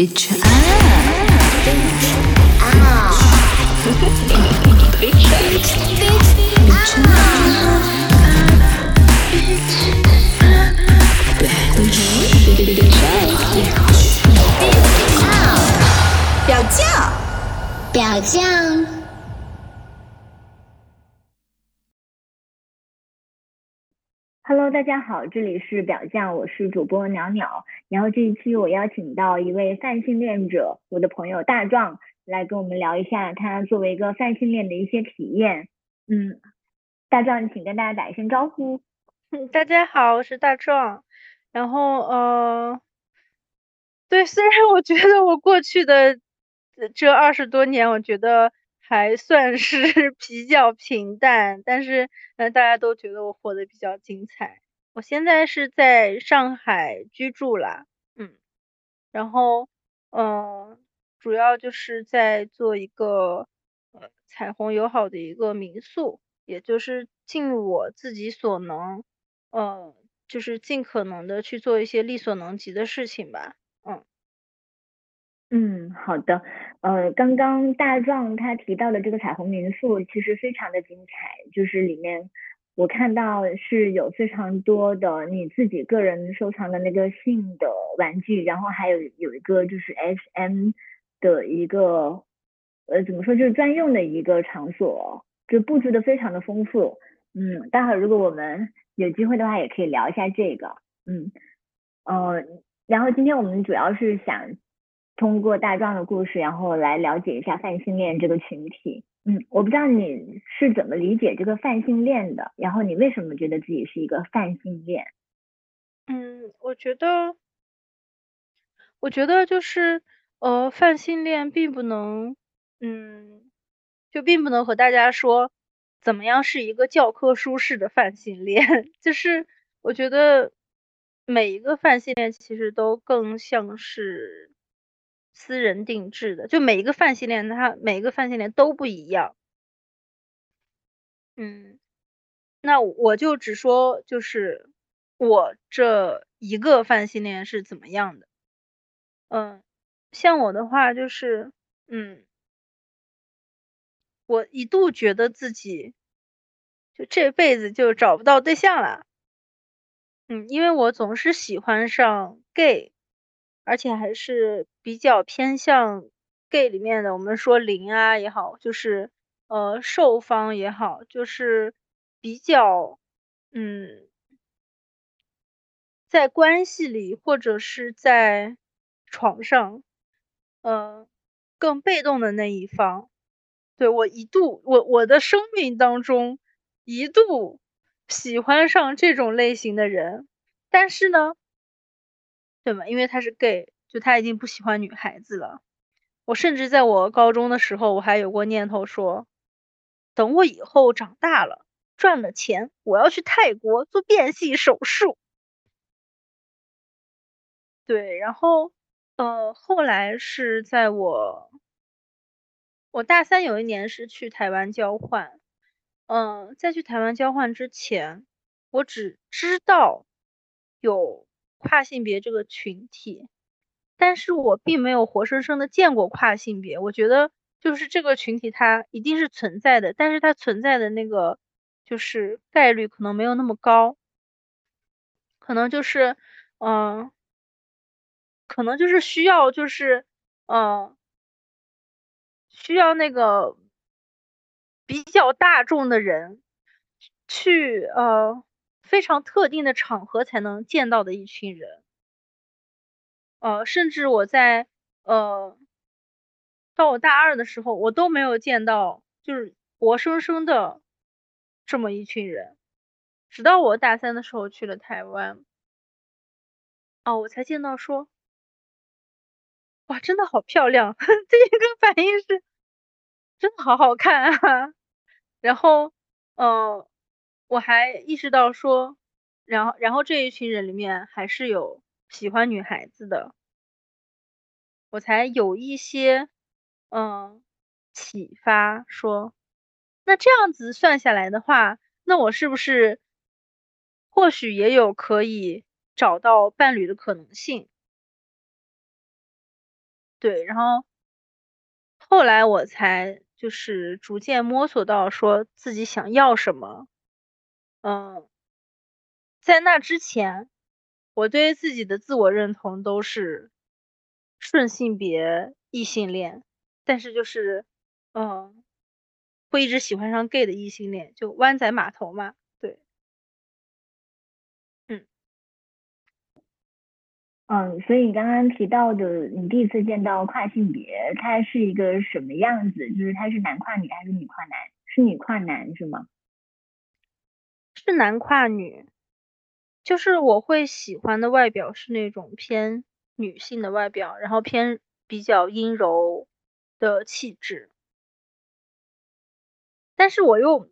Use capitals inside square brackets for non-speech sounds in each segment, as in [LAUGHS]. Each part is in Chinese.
Bitch 表酱，表酱。Hello，大家好，这里是表酱，我是主播鸟鸟。然后这一期我邀请到一位泛性恋者，我的朋友大壮，来跟我们聊一下他作为一个泛性恋的一些体验。嗯，大壮，请跟大家打一声招呼。嗯，大家好，我是大壮。然后，呃，对，虽然我觉得我过去的这二十多年，我觉得还算是 [LAUGHS] 比较平淡，但是，呃，大家都觉得我活得比较精彩。我现在是在上海居住啦，嗯，然后，嗯，主要就是在做一个呃彩虹友好的一个民宿，也就是尽我自己所能，嗯，就是尽可能的去做一些力所能及的事情吧，嗯，嗯，好的，呃，刚刚大壮他提到的这个彩虹民宿其实非常的精彩，就是里面。我看到是有非常多的你自己个人收藏的那个性的玩具，然后还有有一个就是 S M 的一个呃怎么说就是专用的一个场所，就布置的非常的丰富。嗯，待会儿如果我们有机会的话，也可以聊一下这个。嗯，呃，然后今天我们主要是想通过大壮的故事，然后来了解一下泛性恋这个群体。嗯，我不知道你是怎么理解这个泛性恋的，然后你为什么觉得自己是一个泛性恋？嗯，我觉得，我觉得就是呃，泛性恋并不能，嗯，就并不能和大家说怎么样是一个教科书式的泛性恋，[LAUGHS] 就是我觉得每一个泛性恋其实都更像是。私人定制的，就每一个泛性恋，它每一个泛性恋都不一样。嗯，那我就只说，就是我这一个泛性恋是怎么样的。嗯，像我的话，就是，嗯，我一度觉得自己就这辈子就找不到对象了。嗯，因为我总是喜欢上 gay。而且还是比较偏向 gay 里面的，我们说零啊也好，就是呃受方也好，就是比较嗯，在关系里或者是在床上，呃更被动的那一方。对我一度，我我的生命当中一度喜欢上这种类型的人，但是呢。对吗？因为他是 gay，就他已经不喜欢女孩子了。我甚至在我高中的时候，我还有过念头说，等我以后长大了，赚了钱，我要去泰国做变性手术。对，然后，呃，后来是在我，我大三有一年是去台湾交换，嗯，在去台湾交换之前，我只知道有。跨性别这个群体，但是我并没有活生生的见过跨性别。我觉得就是这个群体它一定是存在的，但是它存在的那个就是概率可能没有那么高，可能就是嗯，可能就是需要就是嗯，需要那个比较大众的人去呃。非常特定的场合才能见到的一群人，呃，甚至我在呃到我大二的时候，我都没有见到，就是活生生的这么一群人，直到我大三的时候去了台湾，哦，我才见到说，哇，真的好漂亮，[LAUGHS] 第一个反应是，真的好好看啊，[LAUGHS] 然后，嗯。我还意识到说，然后然后这一群人里面还是有喜欢女孩子的，我才有一些嗯启发，说那这样子算下来的话，那我是不是或许也有可以找到伴侣的可能性？对，然后后来我才就是逐渐摸索到说自己想要什么，嗯，在那之前，我对自己的自我认同都是顺性别异性恋，但是就是嗯，会一直喜欢上 gay 的异性恋，就湾仔码头嘛。对嗯，所以你刚刚提到的，你第一次见到跨性别，他是一个什么样子？就是他是男跨女还是女跨男？是女跨男是吗？是男跨女，就是我会喜欢的外表是那种偏女性的外表，然后偏比较阴柔的气质。但是我又，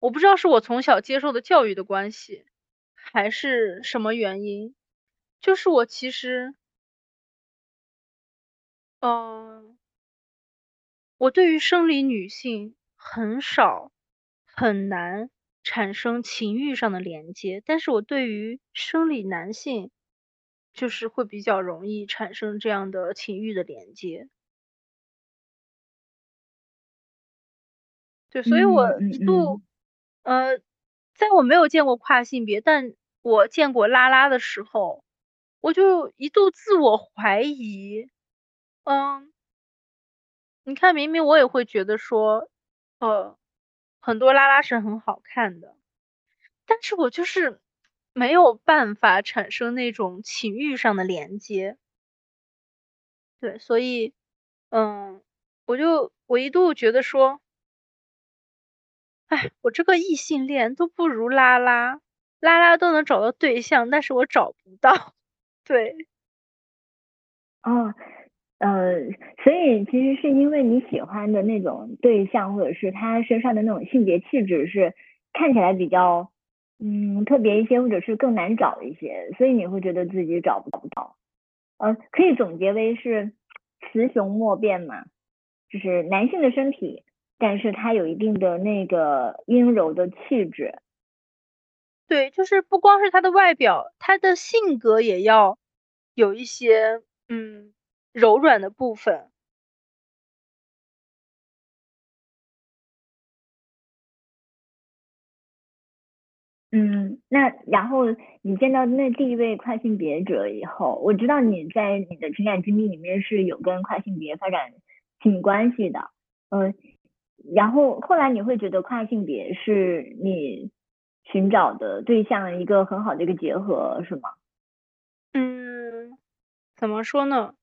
我不知道是我从小接受的教育的关系，还是什么原因。就是我其实，嗯，我对于生理女性很少很难产生情欲上的连接，但是我对于生理男性，就是会比较容易产生这样的情欲的连接。对，所以我一度，呃，在我没有见过跨性别，但我见过拉拉的时候。我就一度自我怀疑，嗯，你看，明明我也会觉得说，呃，很多拉拉是很好看的，但是我就是没有办法产生那种情欲上的连接，对，所以，嗯，我就我一度觉得说，哎，我这个异性恋都不如拉拉，拉拉都能找到对象，但是我找不到。[LAUGHS] 对，哦，呃，所以其实是因为你喜欢的那种对象，或者是他身上的那种性别气质是看起来比较嗯特别一些，或者是更难找一些，所以你会觉得自己找不到。呃，可以总结为是雌雄莫辨嘛，就是男性的身体，但是他有一定的那个阴柔的气质。对，就是不光是他的外表，他的性格也要有一些嗯柔软的部分。嗯，那然后你见到那第一位跨性别者以后，我知道你在你的情感经历里面是有跟跨性别发展亲密关系的，嗯，然后后来你会觉得跨性别是你。寻找的对象一个很好的一个结合是吗？嗯，怎么说呢？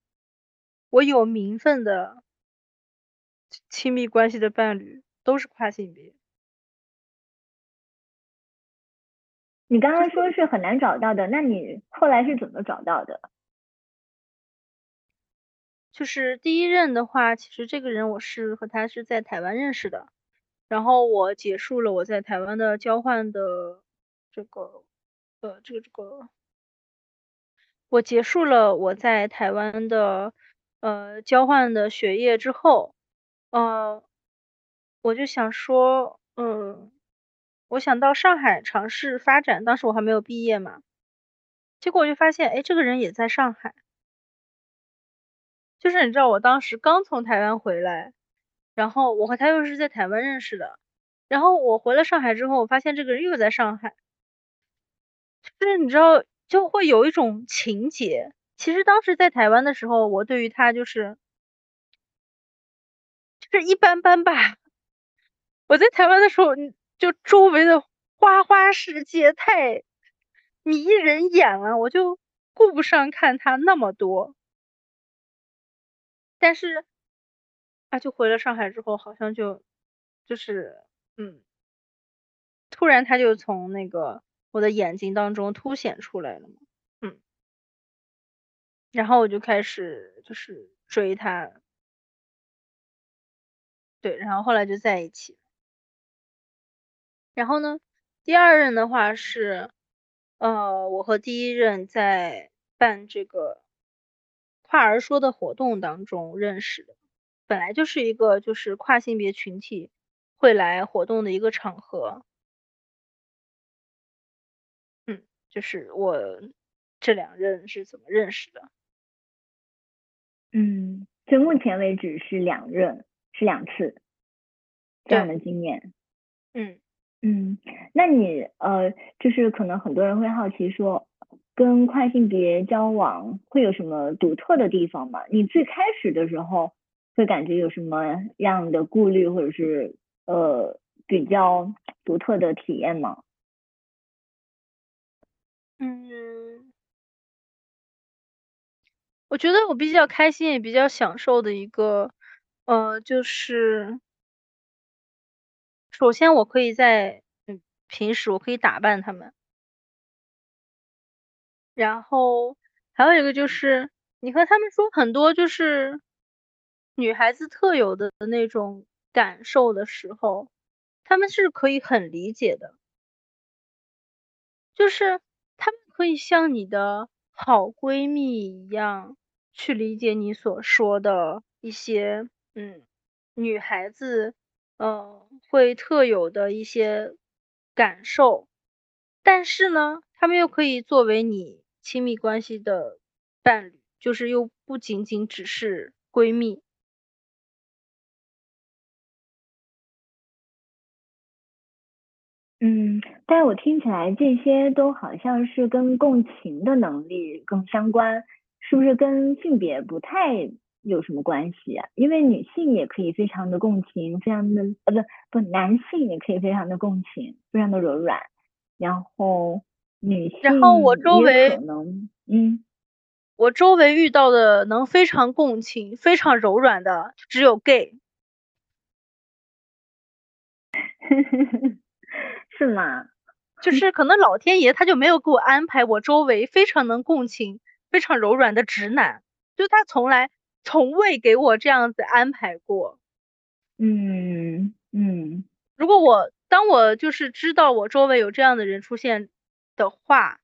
我有名分的亲密关系的伴侣都是跨性别。你刚刚说是很难找到的，那你后来是怎么找到的？就是第一任的话，其实这个人我是和他是在台湾认识的。然后我结束了我在台湾的交换的这个，呃，这个这个，我结束了我在台湾的呃交换的学业之后，呃，我就想说，嗯，我想到上海尝试发展，当时我还没有毕业嘛，结果我就发现，哎，这个人也在上海，就是你知道我当时刚从台湾回来。然后我和他又是在台湾认识的，然后我回了上海之后，我发现这个人又在上海，就是你知道就会有一种情节。其实当时在台湾的时候，我对于他就是就是一般般吧。[LAUGHS] 我在台湾的时候，就周围的花花世界太迷人眼了，我就顾不上看他那么多，但是。啊就回了上海之后，好像就就是嗯，突然他就从那个我的眼睛当中凸显出来了嘛，然后我就开始就是追他，对，然后后来就在一起。然后呢，第二任的话是，呃，我和第一任在办这个跨儿说的活动当中认识的。本来就是一个就是跨性别群体会来活动的一个场合，嗯，就是我这两任是怎么认识的？嗯，就目前为止是两任，是两次这样的经验。嗯嗯，那你呃，就是可能很多人会好奇说，跟跨性别交往会有什么独特的地方吗？你最开始的时候会感觉有什么样的顾虑，或者是呃比较独特的体验吗？嗯，我觉得我比较开心也比较享受的一个，呃，就是首先我可以在平时我可以打扮他们，然后还有一个就是你和他们说很多就是女孩子特有的那种感受的时候，他们是可以很理解的，就是。她们可以像你的好闺蜜一样去理解你所说的一些，嗯，女孩子，嗯，会特有的一些感受，但是呢，她们又可以作为你亲密关系的伴侣，就是又不仅仅只是闺蜜。嗯，但我听起来这些都好像是跟共情的能力更相关，是不是跟性别不太有什么关系啊？因为女性也可以非常的共情，非常的呃不不，男性也可以非常的共情，非常的柔软，然后女性然后我周围可能嗯，我周围遇到的能非常共情、非常柔软的只有 gay。[LAUGHS] 是吗？就是可能老天爷他就没有给我安排我周围非常能共情、非常柔软的直男，就他从来从未给我这样子安排过。嗯嗯。如果我当我就是知道我周围有这样的人出现的话，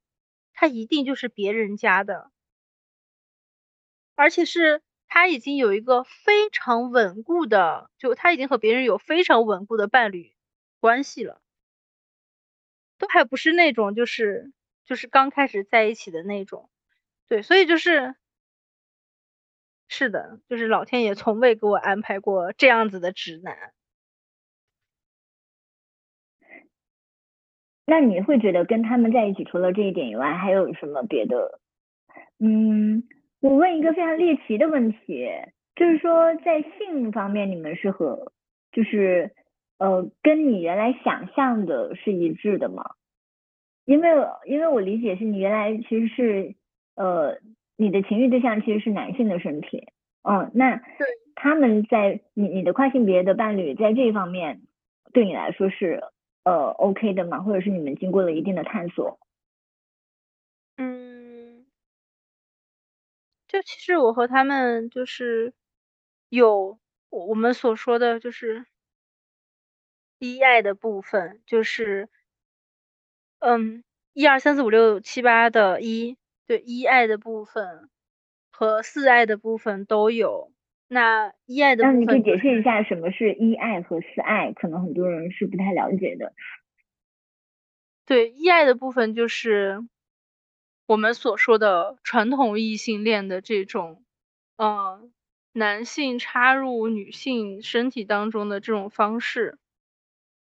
他一定就是别人家的，而且是他已经有一个非常稳固的，就他已经和别人有非常稳固的伴侣关系了。都还不是那种，就是就是刚开始在一起的那种，对，所以就是是的，就是老天爷从未给我安排过这样子的直男。那你会觉得跟他们在一起，除了这一点以外，还有什么别的？嗯，我问一个非常猎奇的问题，就是说在性方面，你们是和就是。呃，跟你原来想象的是一致的吗？因为因为我理解是你原来其实是呃你的情欲对象其实是男性的身体，嗯，那他们在你你的跨性别的伴侣在这一方面对你来说是呃 OK 的吗？或者是你们经过了一定的探索？嗯，就其实我和他们就是有我们所说的就是。一爱的部分就是，嗯，一二三四五六七八的一，对，一爱的部分和四爱的部分都有。那一爱的部分，那你可以解释一下什么是一爱和四爱？可能很多人是不太了解的。对，一爱的部分就是我们所说的传统异性恋的这种，嗯，男性插入女性身体当中的这种方式。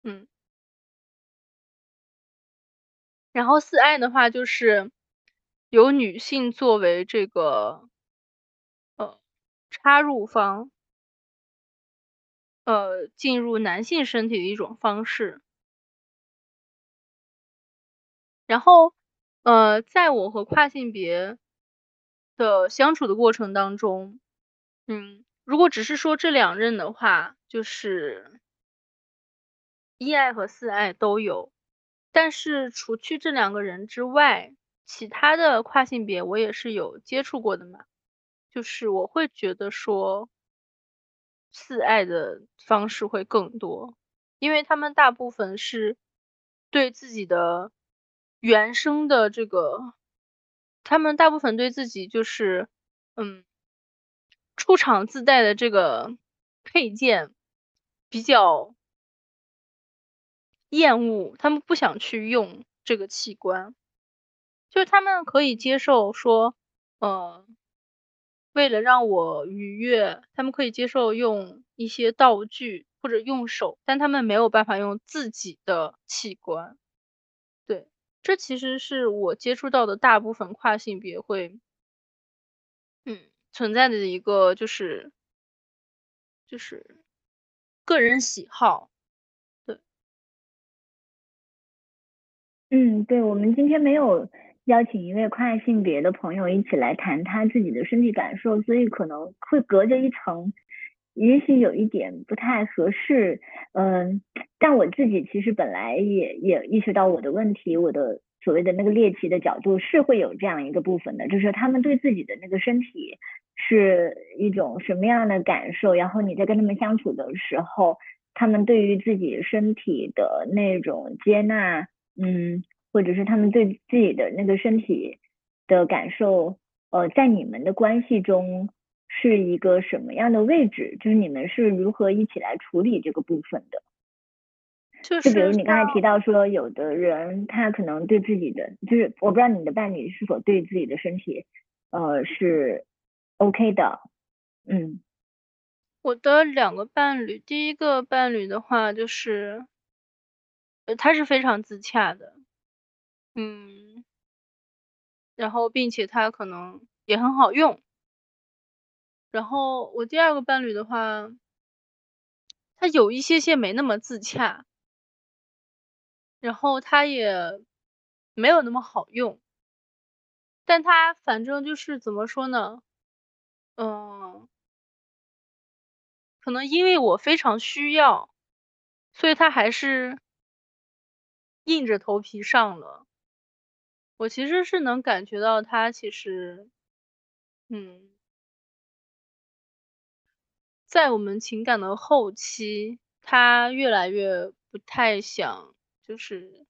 嗯，然后四爱的话就是由女性作为这个呃插入方，呃进入男性身体的一种方式。然后呃，在我和跨性别的相处的过程当中，嗯，如果只是说这两任的话，就是。一爱和四爱都有，但是除去这两个人之外，其他的跨性别我也是有接触过的嘛。就是我会觉得说，四爱的方式会更多，因为他们大部分是对自己的原生的这个，他们大部分对自己就是嗯，出厂自带的这个配件比较。厌恶，他们不想去用这个器官，就他们可以接受说，呃，为了让我愉悦，他们可以接受用一些道具或者用手，但他们没有办法用自己的器官。对，这其实是我接触到的大部分跨性别会，嗯，存在的一个就是就是个人喜好。对，嗯，对，我们今天没有。邀请一位跨性别的朋友一起来谈他自己的身体感受，所以可能会隔着一层，也许有一点不太合适。嗯，但我自己其实本来也也意识到我的问题，我的所谓的那个猎奇的角度是会有这样一个部分的，就是他们对自己的那个身体是一种什么样的感受，然后你在跟他们相处的时候，他们对于自己身体的那种接纳，嗯。或者是他们对自己的那个身体的感受，呃，在你们的关系中是一个什么样的位置？就是你们是如何一起来处理这个部分的？就就比如你刚才提到说，有的人他可能对自己的，就是我不知道你的伴侣是否对自己的身体，呃，是 OK 的。嗯，我的两个伴侣，第一个伴侣的话，就是，呃，他是非常自洽的。嗯，然后并且它可能也很好用。然后我第二个伴侣的话，他有一些些没那么自洽，然后他也没有那么好用，但他反正就是怎么说呢？嗯，可能因为我非常需要，所以他还是硬着头皮上了。我其实是能感觉到他其实，嗯，在我们情感的后期，他越来越不太想，就是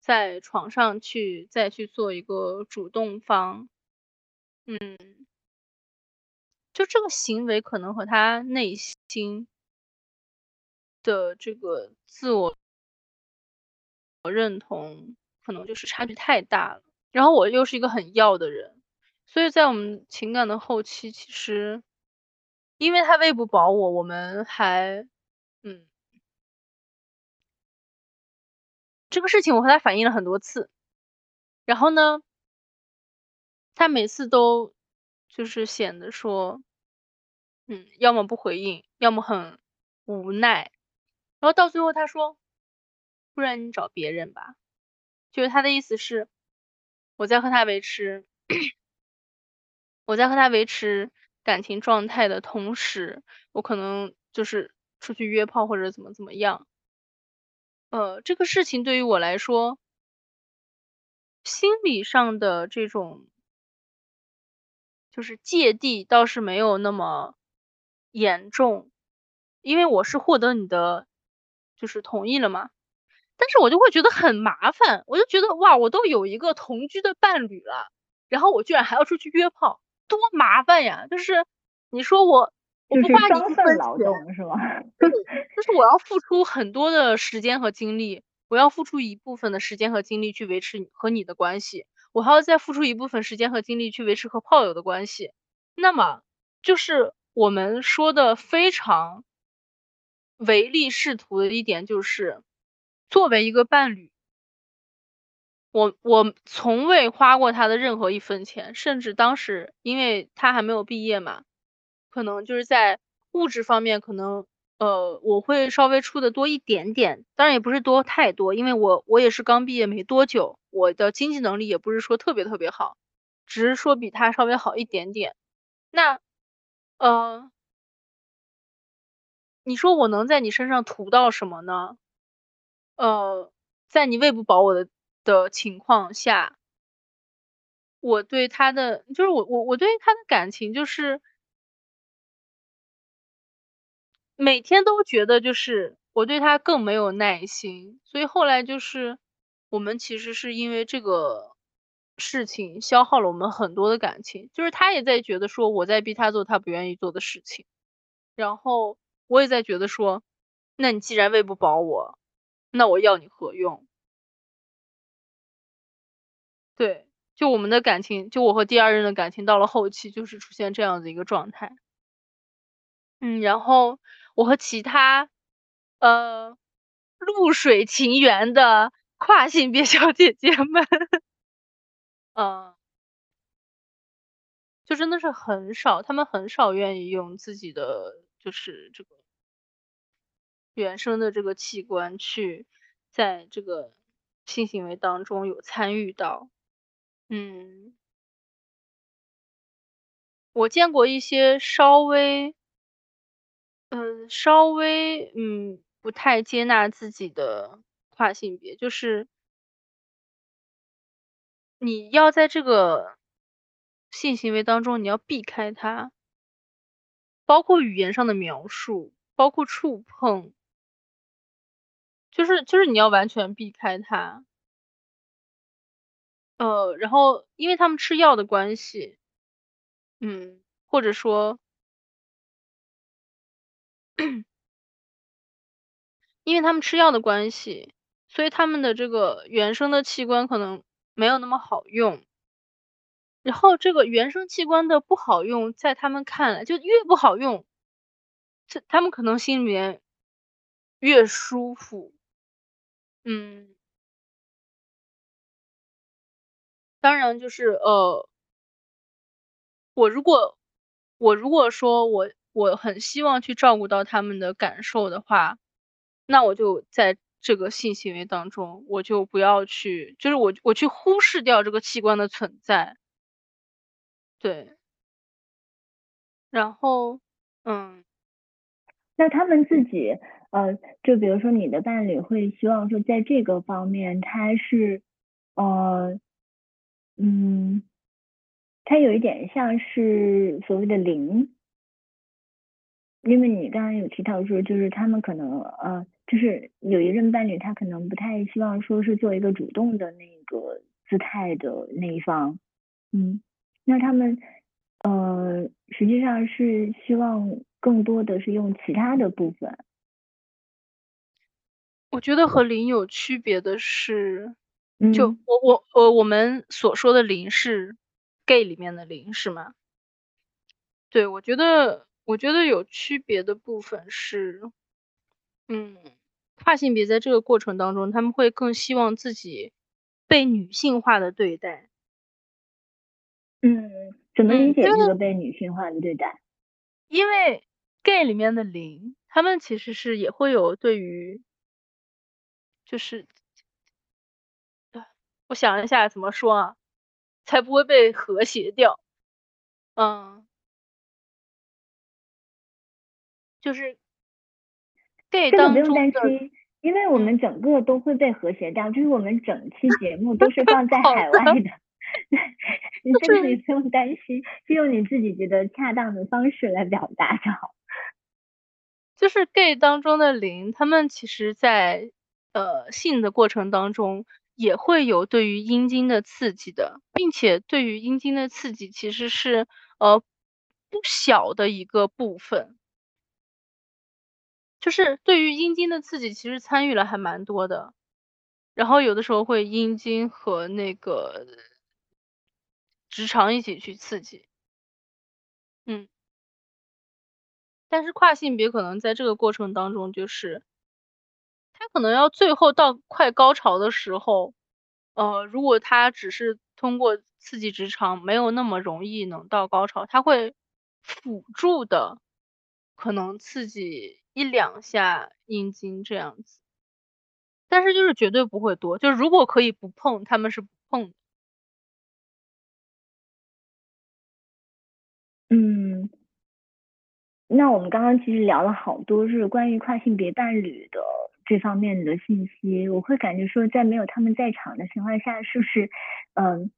在床上去再去做一个主动方，嗯，就这个行为可能和他内心的这个自我认同。可能就是差距太大了，然后我又是一个很要的人，所以在我们情感的后期，其实因为他喂不饱我，我们还，嗯，这个事情我和他反映了很多次，然后呢，他每次都就是显得说，嗯，要么不回应，要么很无奈，然后到最后他说，不然你找别人吧。就是他的意思是，我在和他维持，我在和他维持感情状态的同时，我可能就是出去约炮或者怎么怎么样。呃，这个事情对于我来说，心理上的这种就是芥蒂倒是没有那么严重，因为我是获得你的就是同意了嘛。但是我就会觉得很麻烦，我就觉得哇，我都有一个同居的伴侣了，然后我居然还要出去约炮，多麻烦呀！就是你说我我不花一份劳动是吗？就是我要付出很多的时间和精力，我要付出一部分的时间和精力去维持和你的关系，我还要再付出一部分时间和精力去维持和炮友的关系。那么就是我们说的非常唯利是图的一点就是。作为一个伴侣，我我从未花过他的任何一分钱，甚至当时因为他还没有毕业嘛，可能就是在物质方面，可能呃我会稍微出的多一点点，当然也不是多太多，因为我我也是刚毕业没多久，我的经济能力也不是说特别特别好，只是说比他稍微好一点点。那呃，你说我能在你身上图到什么呢？呃，在你喂不饱我的的情况下，我对他的就是我我我对他的感情就是每天都觉得就是我对他更没有耐心，所以后来就是我们其实是因为这个事情消耗了我们很多的感情，就是他也在觉得说我在逼他做他不愿意做的事情，然后我也在觉得说，那你既然喂不饱我。那我要你何用？对，就我们的感情，就我和第二任的感情到了后期就是出现这样的一个状态。嗯，然后我和其他呃露水情缘的跨性别小姐姐们，嗯，就真的是很少，他们很少愿意用自己的就是这个原生的这个器官去在这个性行为当中有参与到，嗯。我见过一些稍微，嗯，稍微，嗯，不太接纳自己的跨性别，就是你要在这个性行为当中，你要避开它，包括语言上的描述，包括触碰，就是就是你要完全避开它，呃，然后因为他们吃药的关系。嗯，或者说，[CLEARS THROAT] 因为他们吃药的关系，所以他们的这个原生的器官可能没有那么好用。然后这个原生器官的不好用，在他们看来就越不好用，这他们可能心里面越舒服。嗯，当然就是呃。我如果我如果说我我很希望去照顾到他们的感受的话，那我就在这个性行为当中，我就不要去，就是我我去忽视掉这个器官的存在，对。然后，嗯，那他们自己，呃，就比如说你的伴侣会希望说，在这个方面，他是，呃，嗯。他有一点像是所谓的零，因为你刚刚有提到说，就是他们可能呃，就是有一任伴侣，他可能不太希望说是做一个主动的那个姿态的那一方，嗯，那他们呃实际上是希望更多的是用其他的部分。我觉得和零有区别的是，就我我呃我们所说的零是。gay 里面的零是吗？对，我觉得，我觉得有区别的部分是，嗯，跨性别在这个过程当中，他们会更希望自己被女性化的对待。嗯，怎么理解这个被女性化的对待？因为 gay 里面的零，他们其实是也会有对于，就是，我想一下怎么说啊？才不会被和谐掉，嗯，就是 gay 当中的，因为我们整个都会被和谐掉，就是我们整期 [LAUGHS] 节目都是放在海外的，[LAUGHS] 你这个你不用担心，就用你自己觉得恰当的方式来表达就好。就是 gay 当中的零，他们其实在呃性的过程当中。也会有对于阴茎的刺激的，并且对于阴茎的刺激其实是呃不小的一个部分，就是对于阴茎的刺激其实参与了还蛮多的，然后有的时候会阴茎和那个直肠一起去刺激，嗯，但是跨性别可能在这个过程当中就是。他可能要最后到快高潮的时候，呃，如果他只是通过刺激直肠，没有那么容易能到高潮，他会辅助的，可能刺激一两下阴茎这样子，但是就是绝对不会多，就是如果可以不碰，他们是不碰的。嗯，那我们刚刚其实聊了好多是关于跨性别伴侣的。这方面的信息，我会感觉说，在没有他们在场的情况下，是不是，嗯，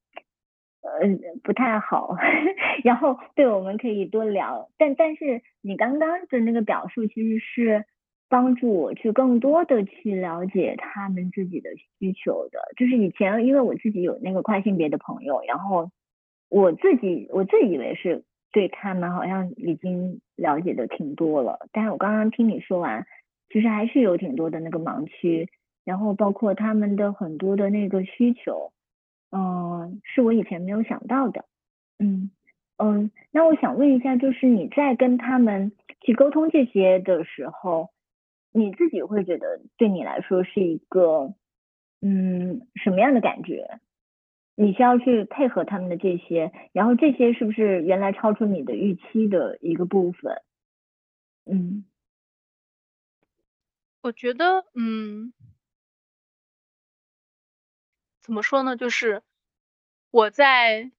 呃，不太好。[LAUGHS] 然后，对，我们可以多聊。但但是，你刚刚的那个表述，其实是帮助我去更多的去了解他们自己的需求的。就是以前，因为我自己有那个跨性别的朋友，然后我自己我自以为是对他们好像已经了解的挺多了。但是我刚刚听你说完。其实还是有挺多的那个盲区，然后包括他们的很多的那个需求，嗯，是我以前没有想到的。嗯嗯，那我想问一下，就是你在跟他们去沟通这些的时候，你自己会觉得对你来说是一个嗯什么样的感觉？你需要去配合他们的这些，然后这些是不是原来超出你的预期的一个部分？嗯，我觉得，嗯，怎么说呢？就是我在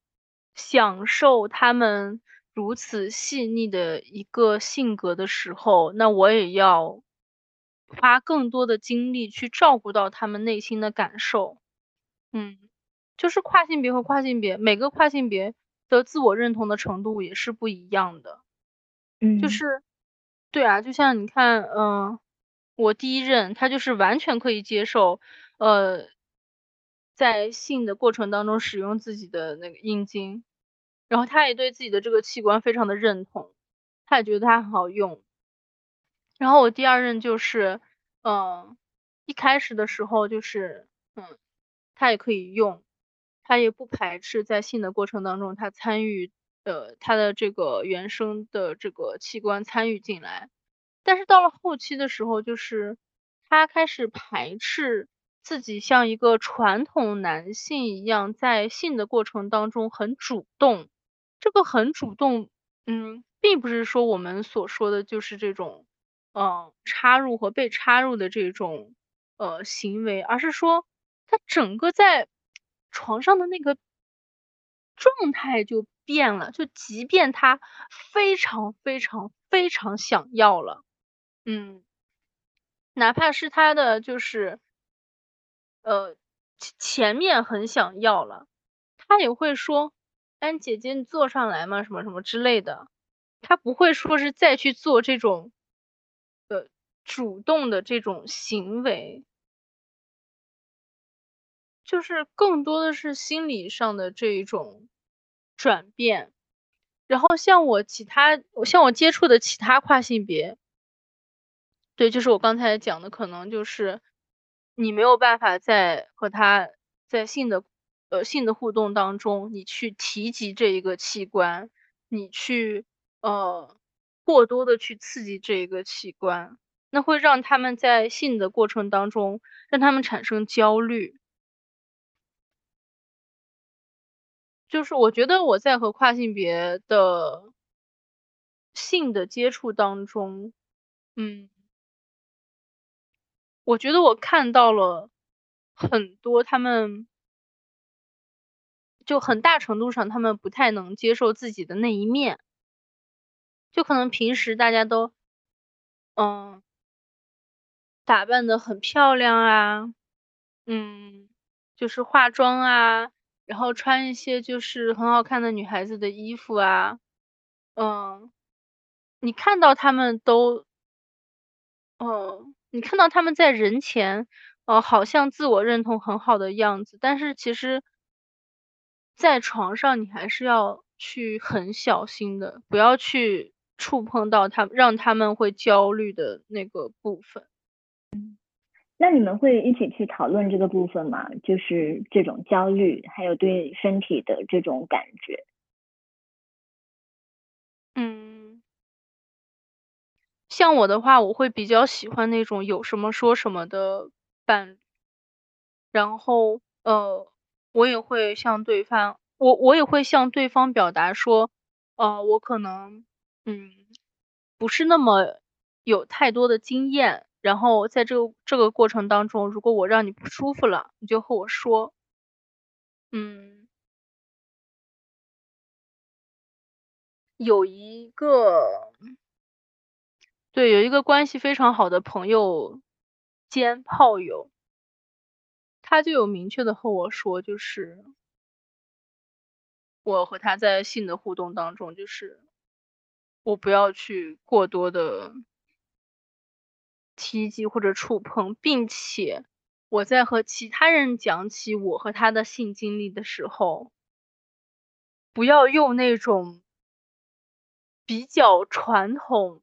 享受他们如此细腻的一个性格的时候，那我也要花更多的精力去照顾到他们内心的感受。嗯。就是跨性别和跨性别，每个跨性别的自我认同的程度也是不一样的。嗯，就是，对啊，就像你看，嗯，我第一任他就是完全可以接受，呃，在性的过程当中使用自己的那个阴茎，然后他也对自己的这个器官非常的认同，他也觉得它很好用。然后我第二任就是，嗯，一开始的时候就是，嗯，他也可以用。他也不排斥在性的过程当中，他参与，呃，他的这个原生的这个器官参与进来，但是到了后期的时候，就是他开始排斥自己像一个传统男性一样，在性的过程当中很主动，这个很主动，嗯，并不是说我们所说的就是这种，嗯，插入和被插入的这种，呃，行为，而是说他整个在。床上的那个状态就变了，就即便他非常非常非常想要了，嗯，哪怕是他的就是，呃，前面很想要了，他也会说，安姐姐你坐上来嘛，什么什么之类的，他不会说是再去做这种，呃，主动的这种行为。就是更多的是心理上的这一种转变，然后像我其他，像我接触的其他跨性别，对，就是我刚才讲的，可能就是你没有办法在和他在性的呃性的互动当中，你去提及这一个器官，你去呃过多的去刺激这一个器官，那会让他们在性的过程当中，让他们产生焦虑。就是我觉得我在和跨性别的性的接触当中，嗯，我觉得我看到了很多他们，就很大程度上他们不太能接受自己的那一面，就可能平时大家都，嗯，打扮的很漂亮啊，嗯，就是化妆啊。然后穿一些就是很好看的女孩子的衣服啊，嗯，你看到他们都，嗯，你看到他们在人前，呃，好像自我认同很好的样子，但是其实，在床上你还是要去很小心的，不要去触碰到他，让他们会焦虑的那个部分。那你们会一起去讨论这个部分吗？就是这种焦虑，还有对身体的这种感觉。嗯，像我的话，我会比较喜欢那种有什么说什么的伴侣。然后，呃，我也会向对方，我我也会向对方表达说，呃，我可能，嗯，不是那么有太多的经验。然后在这个这个过程当中，如果我让你不舒服了，你就和我说。嗯，有一个，对，有一个关系非常好的朋友兼炮友，他就有明确的和我说，就是我和他在性的互动当中，就是我不要去过多的。提及或者触碰，并且我在和其他人讲起我和他的性经历的时候，不要用那种比较传统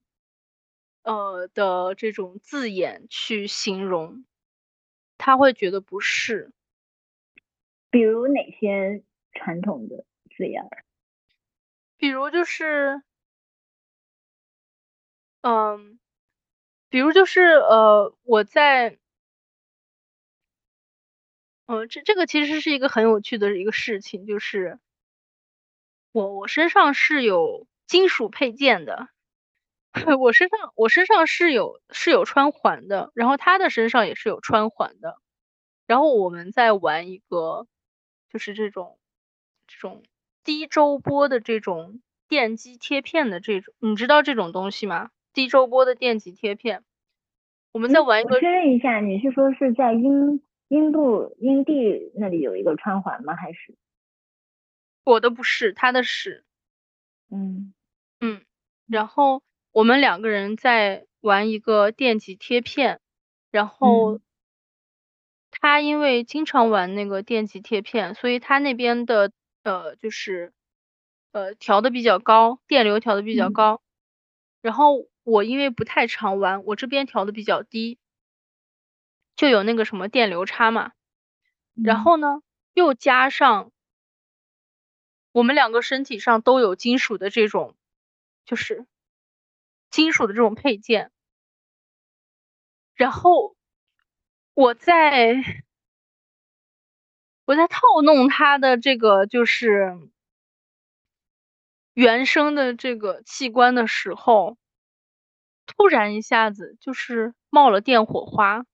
呃的这种字眼去形容，他会觉得不是。比如哪些传统的字眼儿？比如就是，嗯，比如就是呃，我在，嗯，这这个其实是一个很有趣的一个事情，就是我我身上是有金属配件的。我身上我身上是有是有穿环的，然后他的身上也是有穿环的，然后我们在玩一个就是这种这种低周波的这种电击贴片的这种，你知道这种东西吗？低周波的电极贴片，我们在玩一个。确认一下，你是说是在阴阴部阴蒂那里有一个穿环吗？还是？我的不是，他的是。嗯嗯，然后。我们两个人在玩一个电极贴片，然后他因为经常玩那个电极贴片，所以他那边的呃就是呃调的比较高，电流调的比较高。然后我因为不太常玩，我这边调的比较低，就有那个什么电流差嘛。然后呢，又加上我们两个身体上都有金属的这种，就是。金属的这种配件，然后我在我在套弄它的这个就是原生的这个器官的时候，突然一下子就是冒了电火花，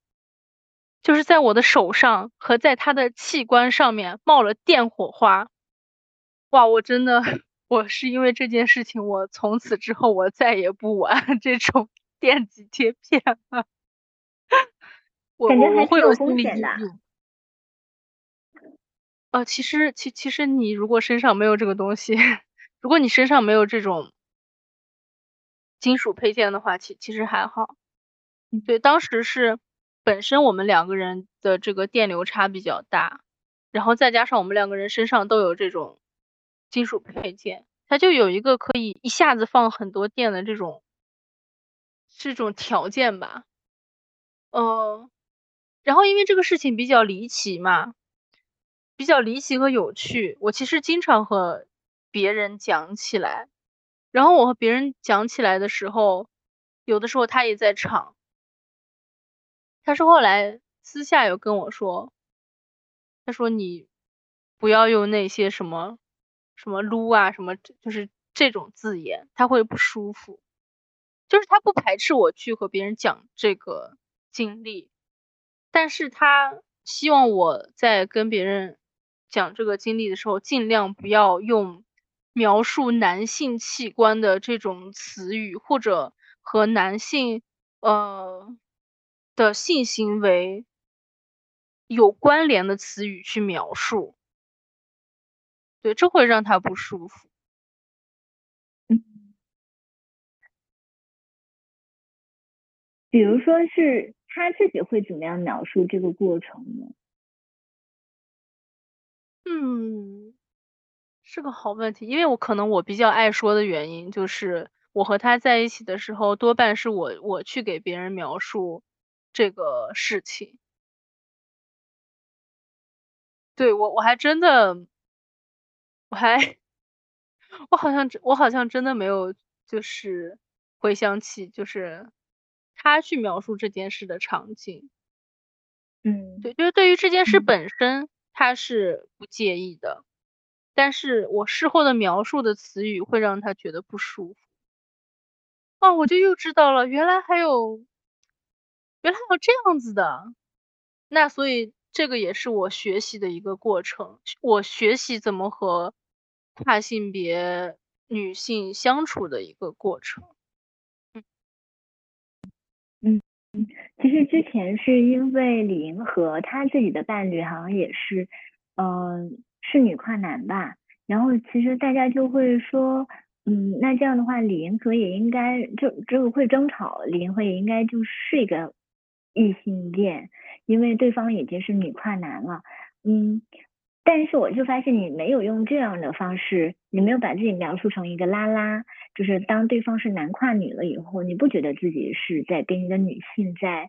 就是在我的手上和在他的器官上面冒了电火花，哇，我真的。我是因为这件事情，我从此之后我再也不玩 [LAUGHS] 这种电极贴片了。我我会有心理其实其其实你如果身上没有这个东西，[LAUGHS] 如果你身上没有这种金属配件的话，其其实还好。对，当时是本身我们两个人的这个电流差比较大，然后再加上我们两个人身上都有这种。金属配件，它就有一个可以一下子放很多电的这种，这种条件吧。呃，然后因为这个事情比较离奇嘛，比较离奇和有趣，我其实经常和别人讲起来。然后我和别人讲起来的时候，有的时候他也在场。他是后来私下有跟我说，他说你不要用那些什么。什么撸啊，什么就是这种字眼，他会不舒服。就是他不排斥我去和别人讲这个经历，但是他希望我在跟别人讲这个经历的时候，尽量不要用描述男性器官的这种词语，或者和男性呃的性行为有关联的词语去描述。对，这会让他不舒服。嗯，比如说是他自己会怎么样描述这个过程呢？嗯，是个好问题，因为我可能我比较爱说的原因，就是我和他在一起的时候，多半是我我去给别人描述这个事情。对我，我还真的。我还，我好像真，我好像真的没有，就是回想起，就是他去描述这件事的场景。嗯，对，就是对于这件事本身，他是不介意的，但是我事后的描述的词语会让他觉得不舒服。哦，我就又知道了，原来还有，原来还有这样子的，那所以。这个也是我学习的一个过程，我学习怎么和跨性别女性相处的一个过程。嗯嗯嗯，其实之前是因为李银河他自己的伴侣好像也是，嗯，是女跨男吧，然后其实大家就会说，嗯，那这样的话，李银河也应该就这个会争吵，李银河也应该就是一个异性恋。因为对方已经是女跨男了，嗯，但是我就发现你没有用这样的方式，你没有把自己描述成一个拉拉，就是当对方是男跨女了以后，你不觉得自己是在跟一个女性在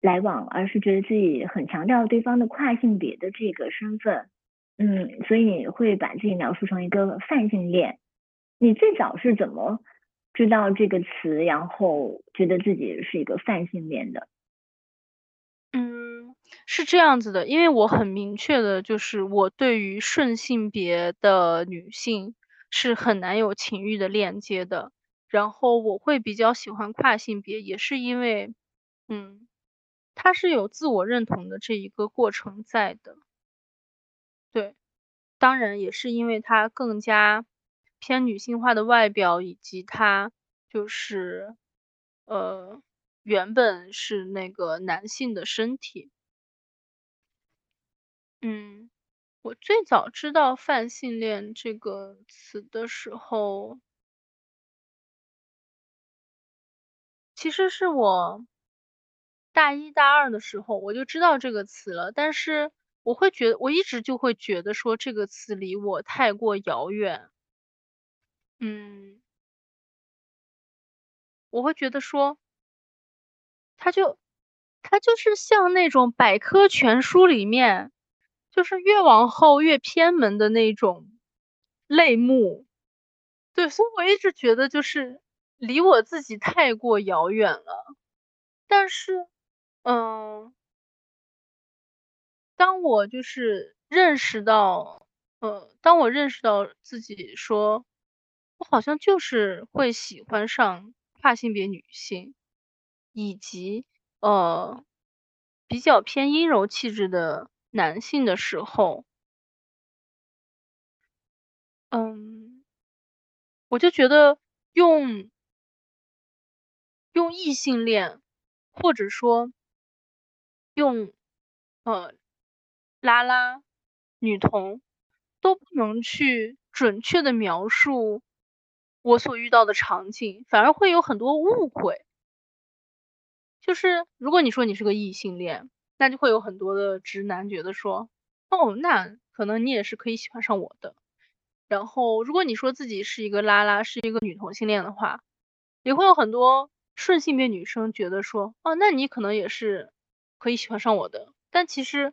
来往，而是觉得自己很强调对方的跨性别的这个身份，嗯，所以你会把自己描述成一个泛性恋。你最早是怎么知道这个词，然后觉得自己是一个泛性恋的？嗯，是这样子的，因为我很明确的就是我对于顺性别的女性是很难有情欲的链接的。然后我会比较喜欢跨性别，也是因为，嗯，他是有自我认同的这一个过程在的。对，当然也是因为他更加偏女性化的外表，以及他就是，呃，原本是那个男性的身体。嗯，我最早知道泛性恋这个词的时候，其实是我大一大二的时候我就知道这个词了，但是。我会觉得，我一直就会觉得说这个词离我太过遥远。嗯，我会觉得说，它就它就是像那种百科全书里面，就是越往后越偏门的那种类目。对，所以我一直觉得就是离我自己太过遥远了。但是，嗯。当我就是认识到，呃，当我认识到自己说，我好像就是会喜欢上跨性别女性，以及呃比较偏阴柔气质的男性的时候，嗯，我就觉得用用异性恋，或者说用呃。拉拉、女同都不能去准确的描述我所遇到的场景，反而会有很多误会。就是如果你说你是个异性恋，那就会有很多的直男觉得说，哦，那可能你也是可以喜欢上我的。然后如果你说自己是一个拉拉，是一个女同性恋的话，也会有很多顺性别女生觉得说，哦，那你可能也是可以喜欢上我的。但其实。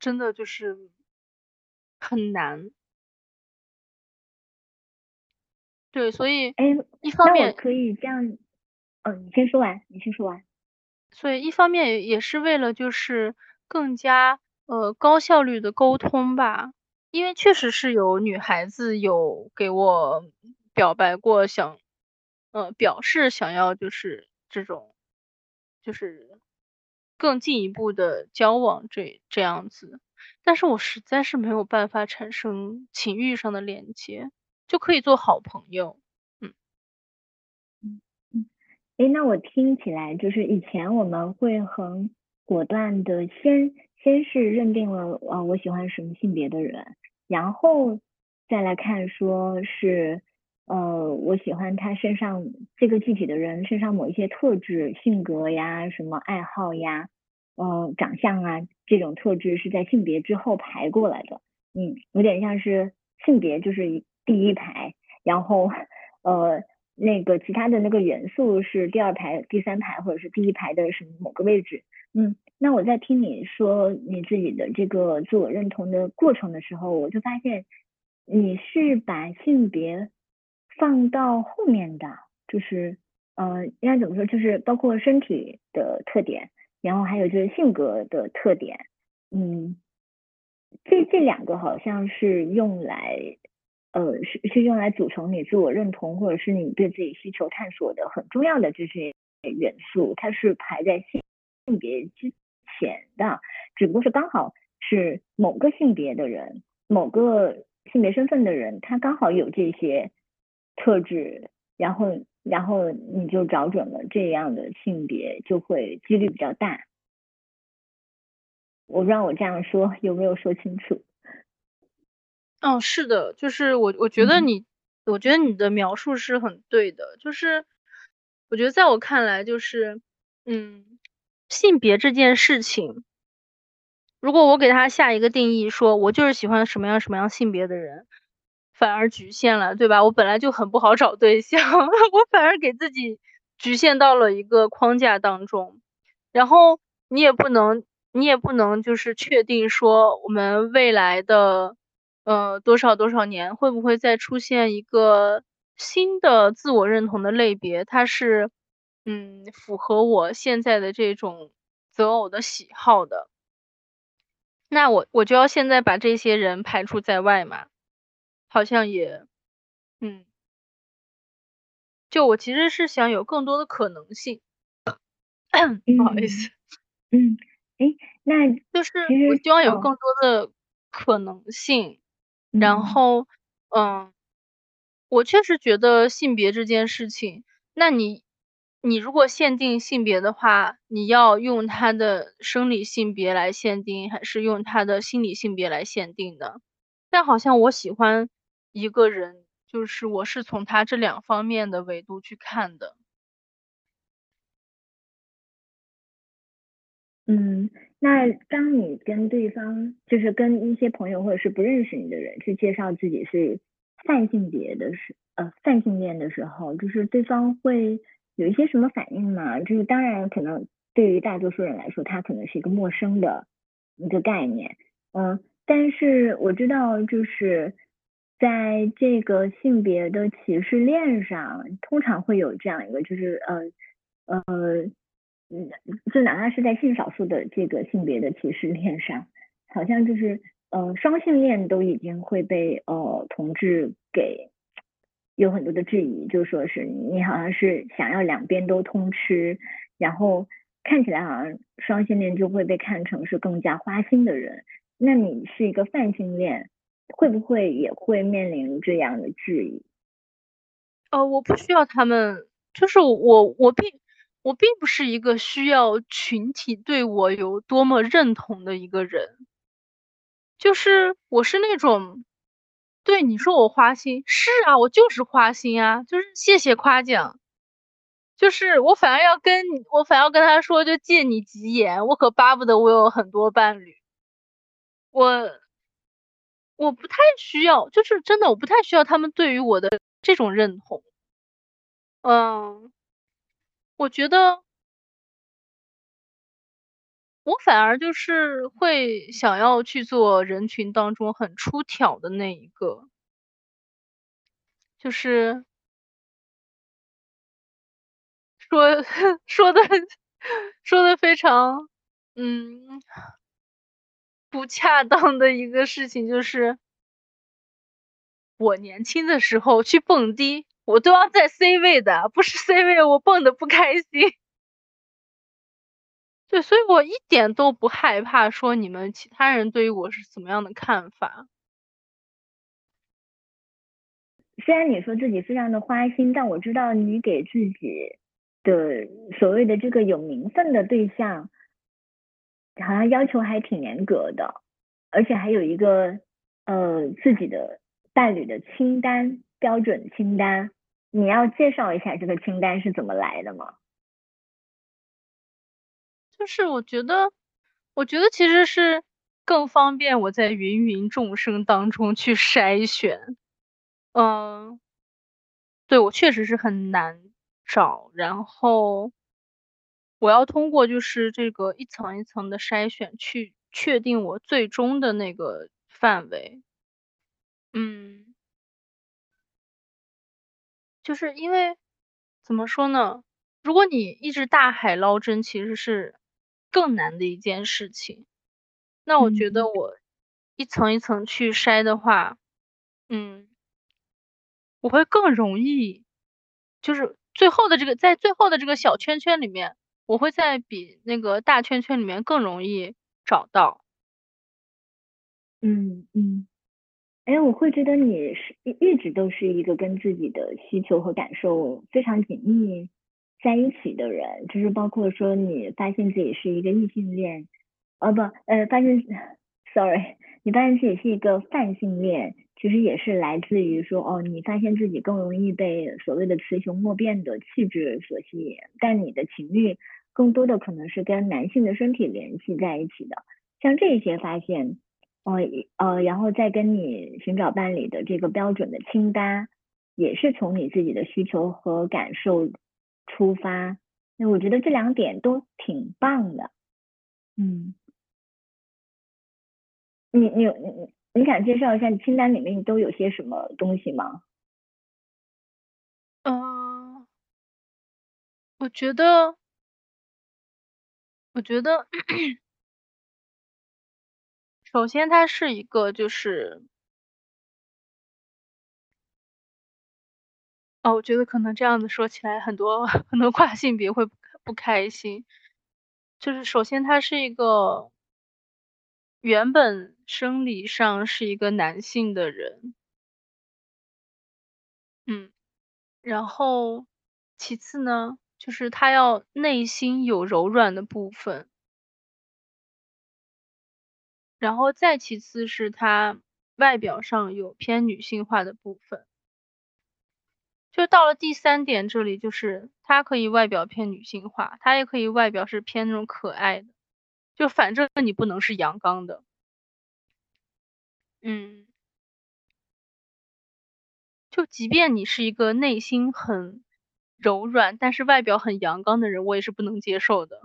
真的就是很难，对，所以哎，一方面可以这样，嗯，你先说完，你先说完。所以一方面也是为了就是更加呃高效率的沟通吧，因为确实是有女孩子有给我表白过，想呃表示想要就是这种就是。更进一步的交往这这样子，但是我实在是没有办法产生情欲上的连接，就可以做好朋友。嗯嗯嗯，哎，那我听起来就是以前我们会很果断的先先是认定了啊我喜欢什么性别的人，然后再来看说是。呃，我喜欢他身上这个具体的人身上某一些特质、性格呀、什么爱好呀、呃，长相啊，这种特质是在性别之后排过来的。嗯，有点像是性别就是第一排，然后呃，那个其他的那个元素是第二排、第三排或者是第一排的什么某个位置。嗯，那我在听你说你自己的这个自我认同的过程的时候，我就发现你是把性别。放到后面的就是，呃，应该怎么说？就是包括身体的特点，然后还有就是性格的特点，嗯，这这两个好像是用来，呃，是是用来组成你自我认同或者是你对自己需求探索的很重要的这些元素，它是排在性性别之前的，只不过是刚好是某个性别的人，某个性别身份的人，他刚好有这些。特质，然后然后你就找准了这样的性别，就会几率比较大。我不知道我这样说有没有说清楚？嗯，是的，就是我我觉得你，我觉得你的描述是很对的。就是我觉得在我看来，就是嗯，性别这件事情，如果我给他下一个定义，说我就是喜欢什么样什么样性别的人。反而局限了，对吧？我本来就很不好找对象，[LAUGHS] 我反而给自己局限到了一个框架当中。然后你也不能，你你也不能就是确定说我们未来的呃多少多少年会不会再出现一个新的自我认同的类别，它是嗯符合我现在的这种择偶的喜好的，那我我就要现在把这些人排除在外嘛？好像也嗯，就我其实是想有更多的可能性，不好意思，嗯。哎，那就是我希望有更多的可能性，然后，嗯，我确实觉得性别这件事情，那你，你如果限定性别的话，你要用他的生理性别来限定，还是用他的心理性别来限定的？但好像我喜欢一个人，就是我是从他这两方面的维度去看的。嗯，那当你跟对方，就是跟一些朋友或者是不认识你的人去介绍自己是泛性别的时，呃，泛性恋的时候，就是对方会有一些什么反应吗？就是当然，可能对于大多数人来说，他可能是一个陌生的一个概念，嗯，但是我知道，就是在这个性别的歧视链上，通常会有这样一个，就是呃，呃。嗯，就哪怕是在性少数的这个性别的歧视链上，好像就是呃双性恋都已经会被呃同志给有很多的质疑，就说是你好像是想要两边都通吃，然后看起来好像双性恋就会被看成是更加花心的人。那你是一个泛性恋，会不会也会面临这样的质疑？呃，我不需要他们，就是我我并。我并不是一个需要群体对我有多么认同的一个人，就是我是那种，对你说我花心，是啊，我就是花心啊，就是谢谢夸奖，就是我反而要跟你，我反而要跟他说，就借你吉言，我可巴不得我有很多伴侣，我我不太需要，就是真的我不太需要他们对于我的这种认同，嗯。我觉得，我反而就是会想要去做人群当中很出挑的那一个，就是说 [LAUGHS] 说的说的非常嗯不恰当的一个事情，就是我年轻的时候去蹦迪。我都要在 C 位的，不是 [LAUGHS] C 位，我蹦的不开心。[LAUGHS] 对，所以我一点都不害怕说你们其他人对于我是怎么样的看法。虽然你说自己非常的花心，但我知道你给自己的所谓的这个有名分的对象，好像要求还挺严格的，而且还有一个呃自己的伴侣的清单标准清单。你要介绍一下这个清单是怎么来的吗？就是我觉得，我觉得其实是更方便我在芸芸众生当中去筛选。嗯，对我确实是很难找，然后我要通过就是这个一层一层的筛选去确定我最终的那个范围。嗯。就是因为怎么说呢？如果你一直大海捞针，其实是更难的一件事情。那我觉得我一层一层去筛的话，嗯，我会更容易，就是最后的这个在最后的这个小圈圈里面，我会在比那个大圈圈里面更容易找到。嗯嗯。哎，我会觉得你是一一直都是一个跟自己的需求和感受非常紧密在一起的人，就是包括说你发现自己是一个异性恋，哦不，呃，发现，sorry，你发现自己是一个泛性恋，其实也是来自于说，哦，你发现自己更容易被所谓的雌雄莫辨的气质所吸引，但你的情欲更多的可能是跟男性的身体联系在一起的，像这些发现。哦，呃，然后再跟你寻找伴侣的这个标准的清单，也是从你自己的需求和感受出发。那我觉得这两点都挺棒的。嗯，你你你你敢介绍一下你清单里面都有些什么东西吗？嗯，我觉得，我觉得，首先它是一个就是。哦，我觉得可能这样子说起来，很多 [LAUGHS] 很多跨性别会不开心。就是首先他是一个原本生理上是一个男性的人，嗯，然后其次呢，就是他要内心有柔软的部分，然后再其次是他外表上有偏女性化的部分。就到了第三点，这里就是他可以外表偏女性化，他也可以外表是偏那种可爱的，就反正你不能是阳刚的，嗯，就即便你是一个内心很柔软，但是外表很阳刚的人，我也是不能接受的。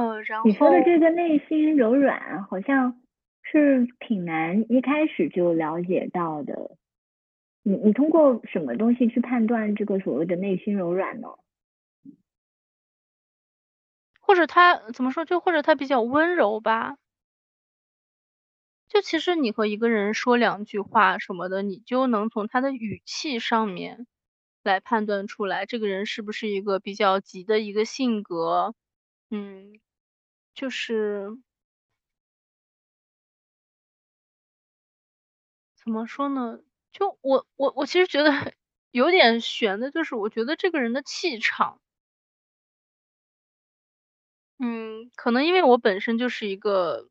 呃，然后你说的这个内心柔软，好像。是挺难一开始就了解到的，你你通过什么东西去判断这个所谓的内心柔软呢？或者他怎么说？就或者他比较温柔吧。就其实你和一个人说两句话什么的，你就能从他的语气上面来判断出来，这个人是不是一个比较急的一个性格。嗯，就是。怎么说呢？就我我我其实觉得有点悬的，就是我觉得这个人的气场，嗯，可能因为我本身就是一个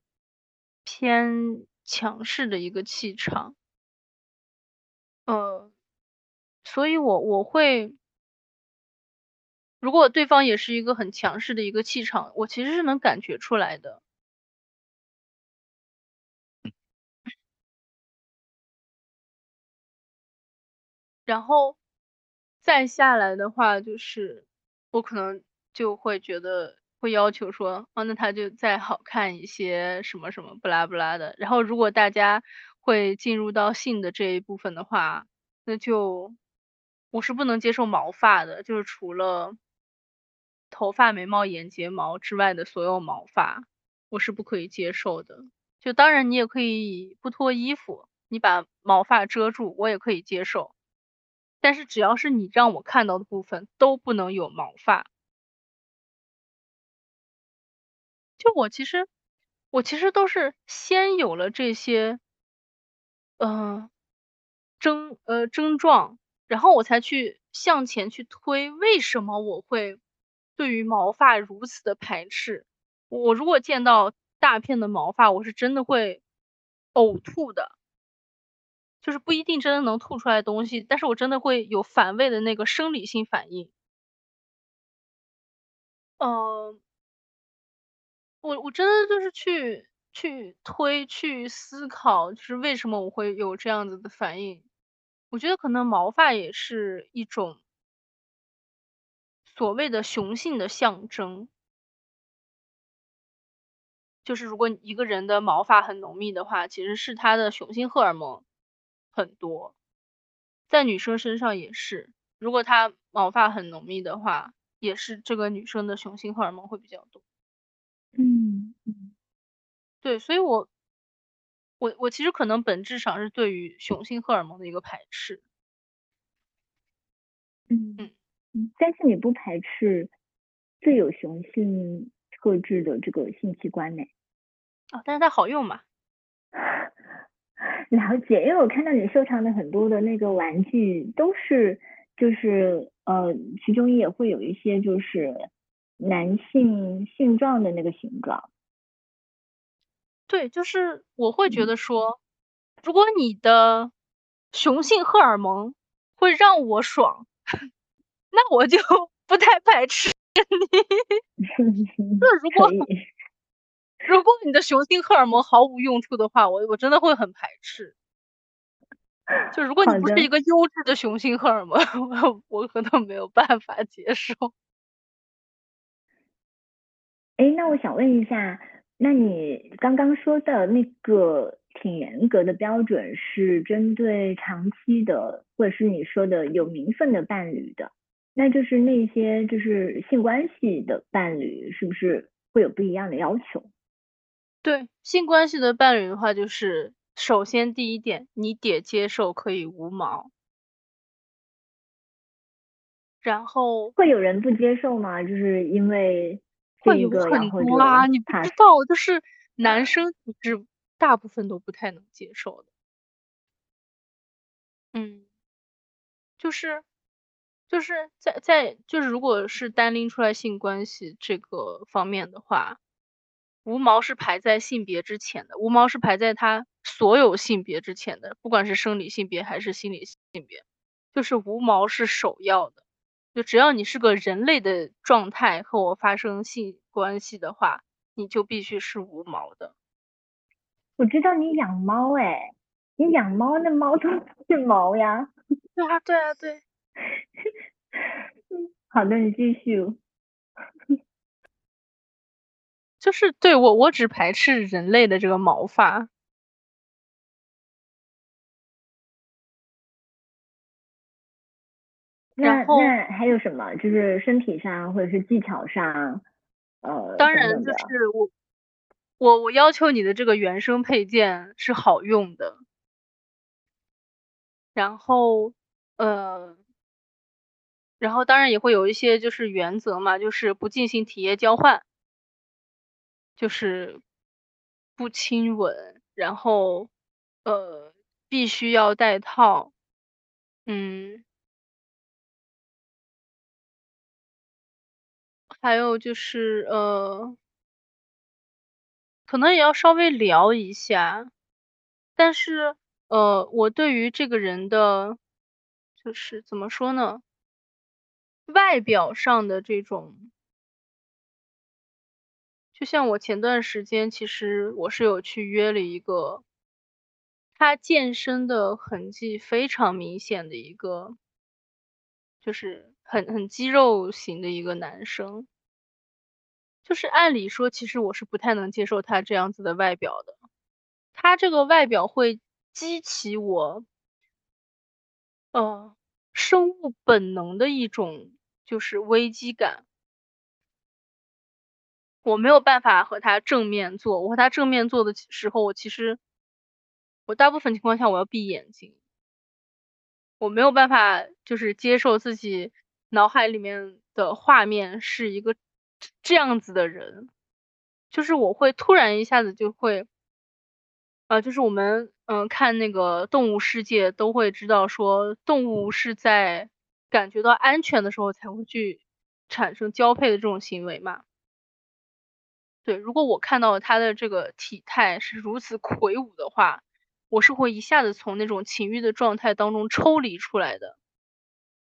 偏强势的一个气场，呃，所以我我会，如果对方也是一个很强势的一个气场，我其实是能感觉出来的。然后再下来的话，就是我可能就会觉得会要求说，哦，那他就再好看一些，什么什么不拉不拉的。然后如果大家会进入到性的这一部分的话，那就我是不能接受毛发的，就是除了头发、眉毛、眼睫毛之外的所有毛发，我是不可以接受的。就当然你也可以不脱衣服，你把毛发遮住，我也可以接受。但是只要是你让我看到的部分都不能有毛发。就我其实，我其实都是先有了这些，嗯，症呃症状，然后我才去向前去推。为什么我会对于毛发如此的排斥？我如果见到大片的毛发，我是真的会呕吐的。就是不一定真的能吐出来东西，但是我真的会有反胃的那个生理性反应。嗯，我我真的就是去去推去思考，就是为什么我会有这样子的反应。我觉得可能毛发也是一种所谓的雄性的象征，就是如果一个人的毛发很浓密的话，其实是他的雄性荷尔蒙。很多，在女生身上也是，如果她毛发很浓密的话，也是这个女生的雄性荷尔蒙会比较多。嗯嗯，对，所以我我我其实可能本质上是对于雄性荷尔蒙的一个排斥。嗯嗯嗯，但是你不排斥最有雄性特质的这个性器官呢？哦，但是它好用嘛。[LAUGHS] 了解，因为我看到你收藏的很多的那个玩具都是，就是呃，其中也会有一些就是男性性状的那个形状。对，就是我会觉得说，如果你的雄性荷尔蒙会让我爽，那我就 [LAUGHS] 不太排斥你。那 [LAUGHS] 如果。如果你的雄性荷尔蒙毫无用处的话，我我真的会很排斥。就如果你不是一个优质的雄性荷尔蒙，我 [LAUGHS] 我可能没有办法接受。哎，那我想问一下，那你刚刚说的那个挺严格的标准是针对长期的，或者是你说的有名分的伴侣的，那就是那些就是性关系的伴侣，是不是会有不一样的要求？对，性关系的伴侣的话，就是首先第一点，你得接受可以无毛。然后会有人不接受吗？就是因为会有很多啊，你不知道，就是男生是大部分都不太能接受的。嗯，就是就是在在就是如果是单拎出来性关系这个方面的话，无毛是排在性别之前的，无毛是排在他所有性别之前的，不管是生理性别还是心理性别，就是无毛是首要的。就只要你是个人类的状态和我发生性关系的话，你就必须是无毛的。我知道你养猫哎，你养猫那猫都 [LAUGHS] 是毛呀。对啊，对啊，对。[LAUGHS] 好的，你继续。[LAUGHS] 就是对我，我只排斥人类的这个毛发。那那还有什么？就是身体上或者是技巧上，呃，当然就是我我我要求你的这个原生配件是好用的，然后呃，然后当然也会有一些就是原则嘛，就是不进行体液交换，就是不亲吻，然后呃必须要戴套，嗯。还有就是，呃，可能也要稍微聊一下，但是，呃，我对于这个人的，就是怎么说呢，外表上的这种，就像我前段时间，其实我是有去约了一个，他健身的痕迹非常明显的一个，就是。很很肌肉型的一个男生，就是按理说，其实我是不太能接受他这样子的外表的。他这个外表会激起我，呃，生物本能的一种就是危机感。我没有办法和他正面坐，我和他正面坐的时候，我其实我大部分情况下我要闭眼睛，我没有办法就是接受自己。脑海里面的画面是一个这样子的人，就是我会突然一下子就会，呃，就是我们嗯看那个动物世界都会知道说，动物是在感觉到安全的时候才会去产生交配的这种行为嘛。对，如果我看到他的这个体态是如此魁梧的话，我是会一下子从那种情欲的状态当中抽离出来的，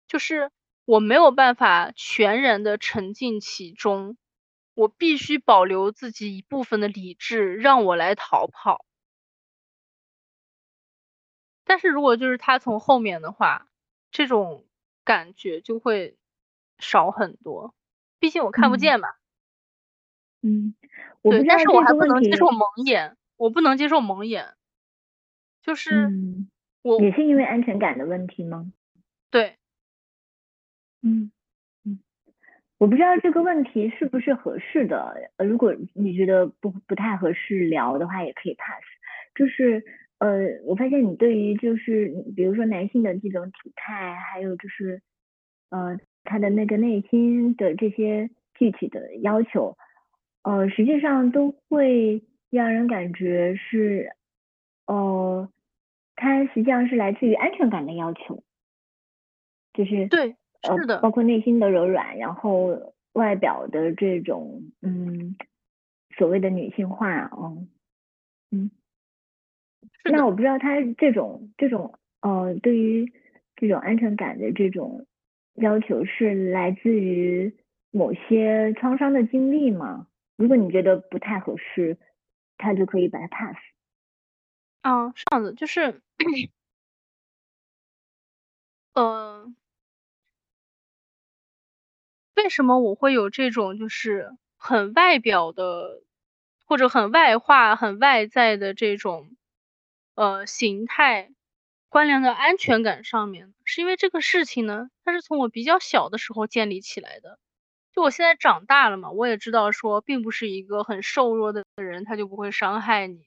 就是。我没有办法全然的沉浸其中，我必须保留自己一部分的理智，让我来逃跑。但是如果就是他从后面的话，这种感觉就会少很多，毕竟我看不见嘛。嗯，对，但是我还不能接受蒙眼，我不能接受蒙眼，就是我也是因为安全感的问题吗？对。嗯嗯，我不知道这个问题是不是合适的。呃，如果你觉得不不太合适聊的话，也可以 pass。就是呃，我发现你对于就是比如说男性的这种体态，还有就是呃他的那个内心的这些具体的要求，呃，实际上都会让人感觉是，呃，他实际上是来自于安全感的要求，就是对。是的，包括内心的柔软，然后外表的这种嗯所谓的女性化，嗯嗯。那我不知道他这种这种呃对于这种安全感的这种要求是来自于某些创伤的经历吗？如果你觉得不太合适，他就可以把它 pass。嗯，是这样子，就是呃。为什么我会有这种就是很外表的，或者很外化、很外在的这种呃形态，关联的安全感上面，是因为这个事情呢，它是从我比较小的时候建立起来的。就我现在长大了嘛，我也知道说，并不是一个很瘦弱的人他就不会伤害你，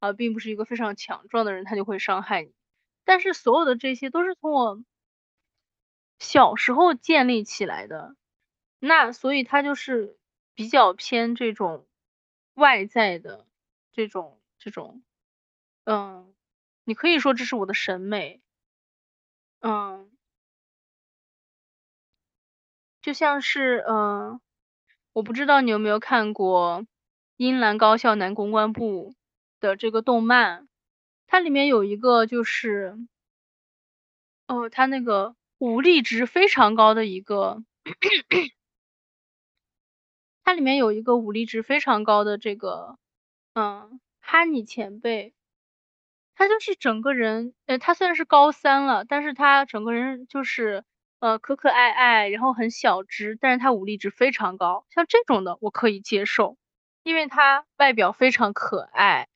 啊，并不是一个非常强壮的人他就会伤害你。但是所有的这些都是从我小时候建立起来的，那所以它就是。比较偏这种外在的这种这种，嗯，你可以说这是我的审美，嗯，就像是嗯，我不知道你有没有看过英兰高校男公关部的这个动漫，它里面有一个就是，哦，他那个武力值非常高的一个。它里面有一个武力值非常高的这个，嗯，哈尼前辈，他就是整个人，呃，他虽然是高三了，但是他整个人就是呃可可爱爱，然后很小只，但是他武力值非常高，像这种的我可以接受，因为他外表非常可爱，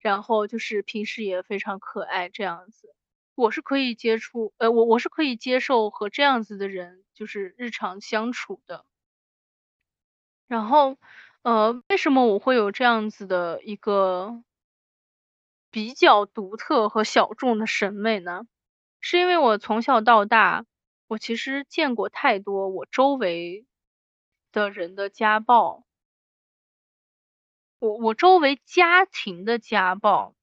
然后就是平时也非常可爱这样子，我是可以接触，呃，我我是可以接受和这样子的人就是日常相处的。然后，呃，为什么我会有这样子的一个比较独特和小众的审美呢？是因为我从小到大，我其实见过太多我周围的人的家暴，我我周围家庭的家暴，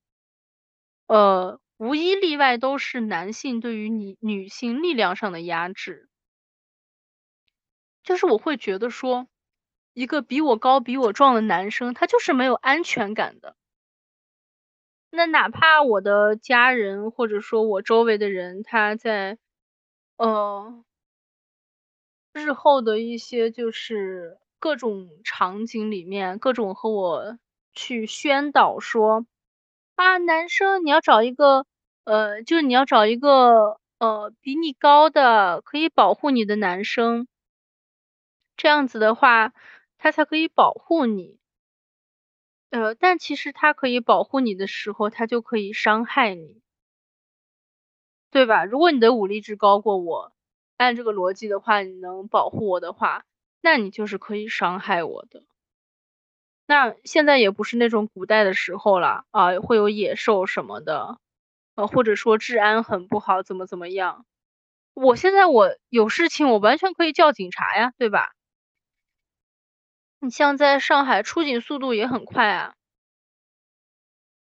呃，无一例外都是男性对于女女性力量上的压制，就是我会觉得说。一个比我高、比我壮的男生，他就是没有安全感的。那哪怕我的家人或者说我周围的人，他在呃日后的一些就是各种场景里面，各种和我去宣导说啊，男生你要找一个呃，就是你要找一个呃比你高的，可以保护你的男生。这样子的话。他才可以保护你，呃，但其实他可以保护你的时候，他就可以伤害你，对吧？如果你的武力值高过我，按这个逻辑的话，你能保护我的话，那你就是可以伤害我的。那现在也不是那种古代的时候了啊，会有野兽什么的，呃，或者说治安很不好，怎么怎么样？我现在我有事情，我完全可以叫警察呀，对吧？你像在上海出警速度也很快啊，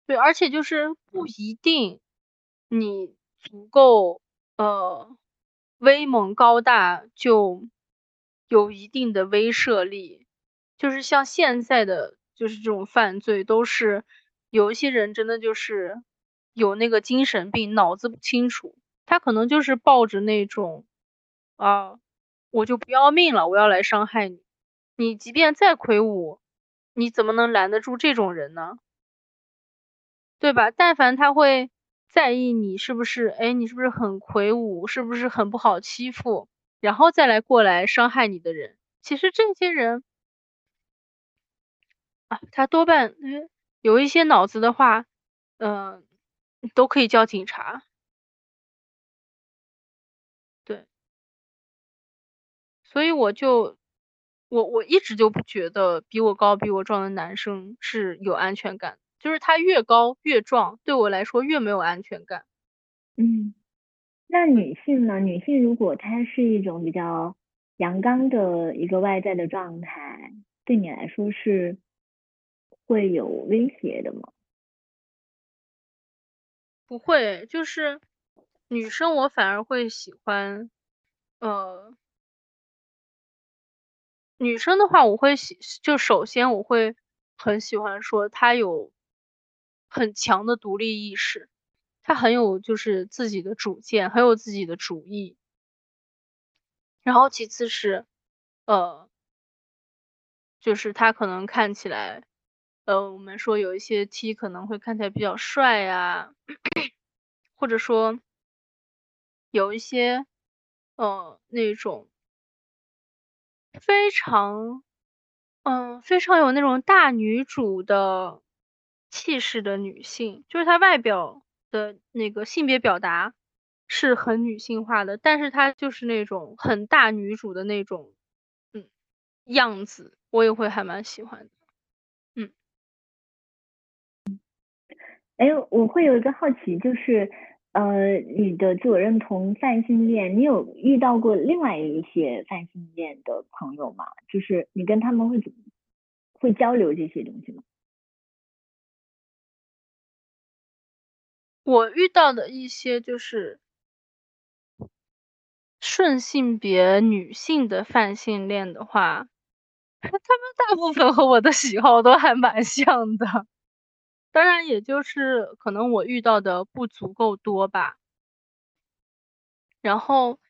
对，而且就是不一定你足够呃威猛高大就有一定的威慑力，就是像现在的就是这种犯罪都是有一些人真的就是有那个精神病，脑子不清楚，他可能就是抱着那种啊我就不要命了，我要来伤害你。你即便再魁梧，你怎么能拦得住这种人呢？对吧？但凡他会在意你是不是，哎，你是不是很魁梧，是不是很不好欺负，然后再来过来伤害你的人，其实这些人啊，他多半有一些脑子的话，嗯，都可以叫警察。对，所以我就。我我一直就不觉得比我高、比我壮的男生是有安全感，就是他越高越壮，对我来说越没有安全感。嗯，那女性呢？女性如果她是一种比较阳刚的一个外在的状态，对你来说是会有威胁的吗？不会，就是女生我反而会喜欢，呃。女生的话，我会喜，就首先我会很喜欢说她有很强的独立意识，她很有就是自己的主见，很有自己的主意。然后其次是，呃，就是她可能看起来，呃，我们说有一些 T 可能会看起来比较帅呀，或者说有一些，呃，那种。非常嗯，非常有那种大女主的气势的女性，就是她外表的那个性别表达是很女性化的，但是她就是那种很大女主的那种，嗯，样子，我也会还蛮喜欢的。嗯，哎，我会有一个好奇，就是。呃，你的自我认同泛性恋，你有遇到过另外一些泛性恋的朋友吗？就是你跟他们会怎么会交流这些东西吗？我遇到的一些就是顺性别女性的泛性恋的话，[LAUGHS] 他们大部分和我的喜好都还蛮像的。当然，也就是可能我遇到的不足够多吧。然后，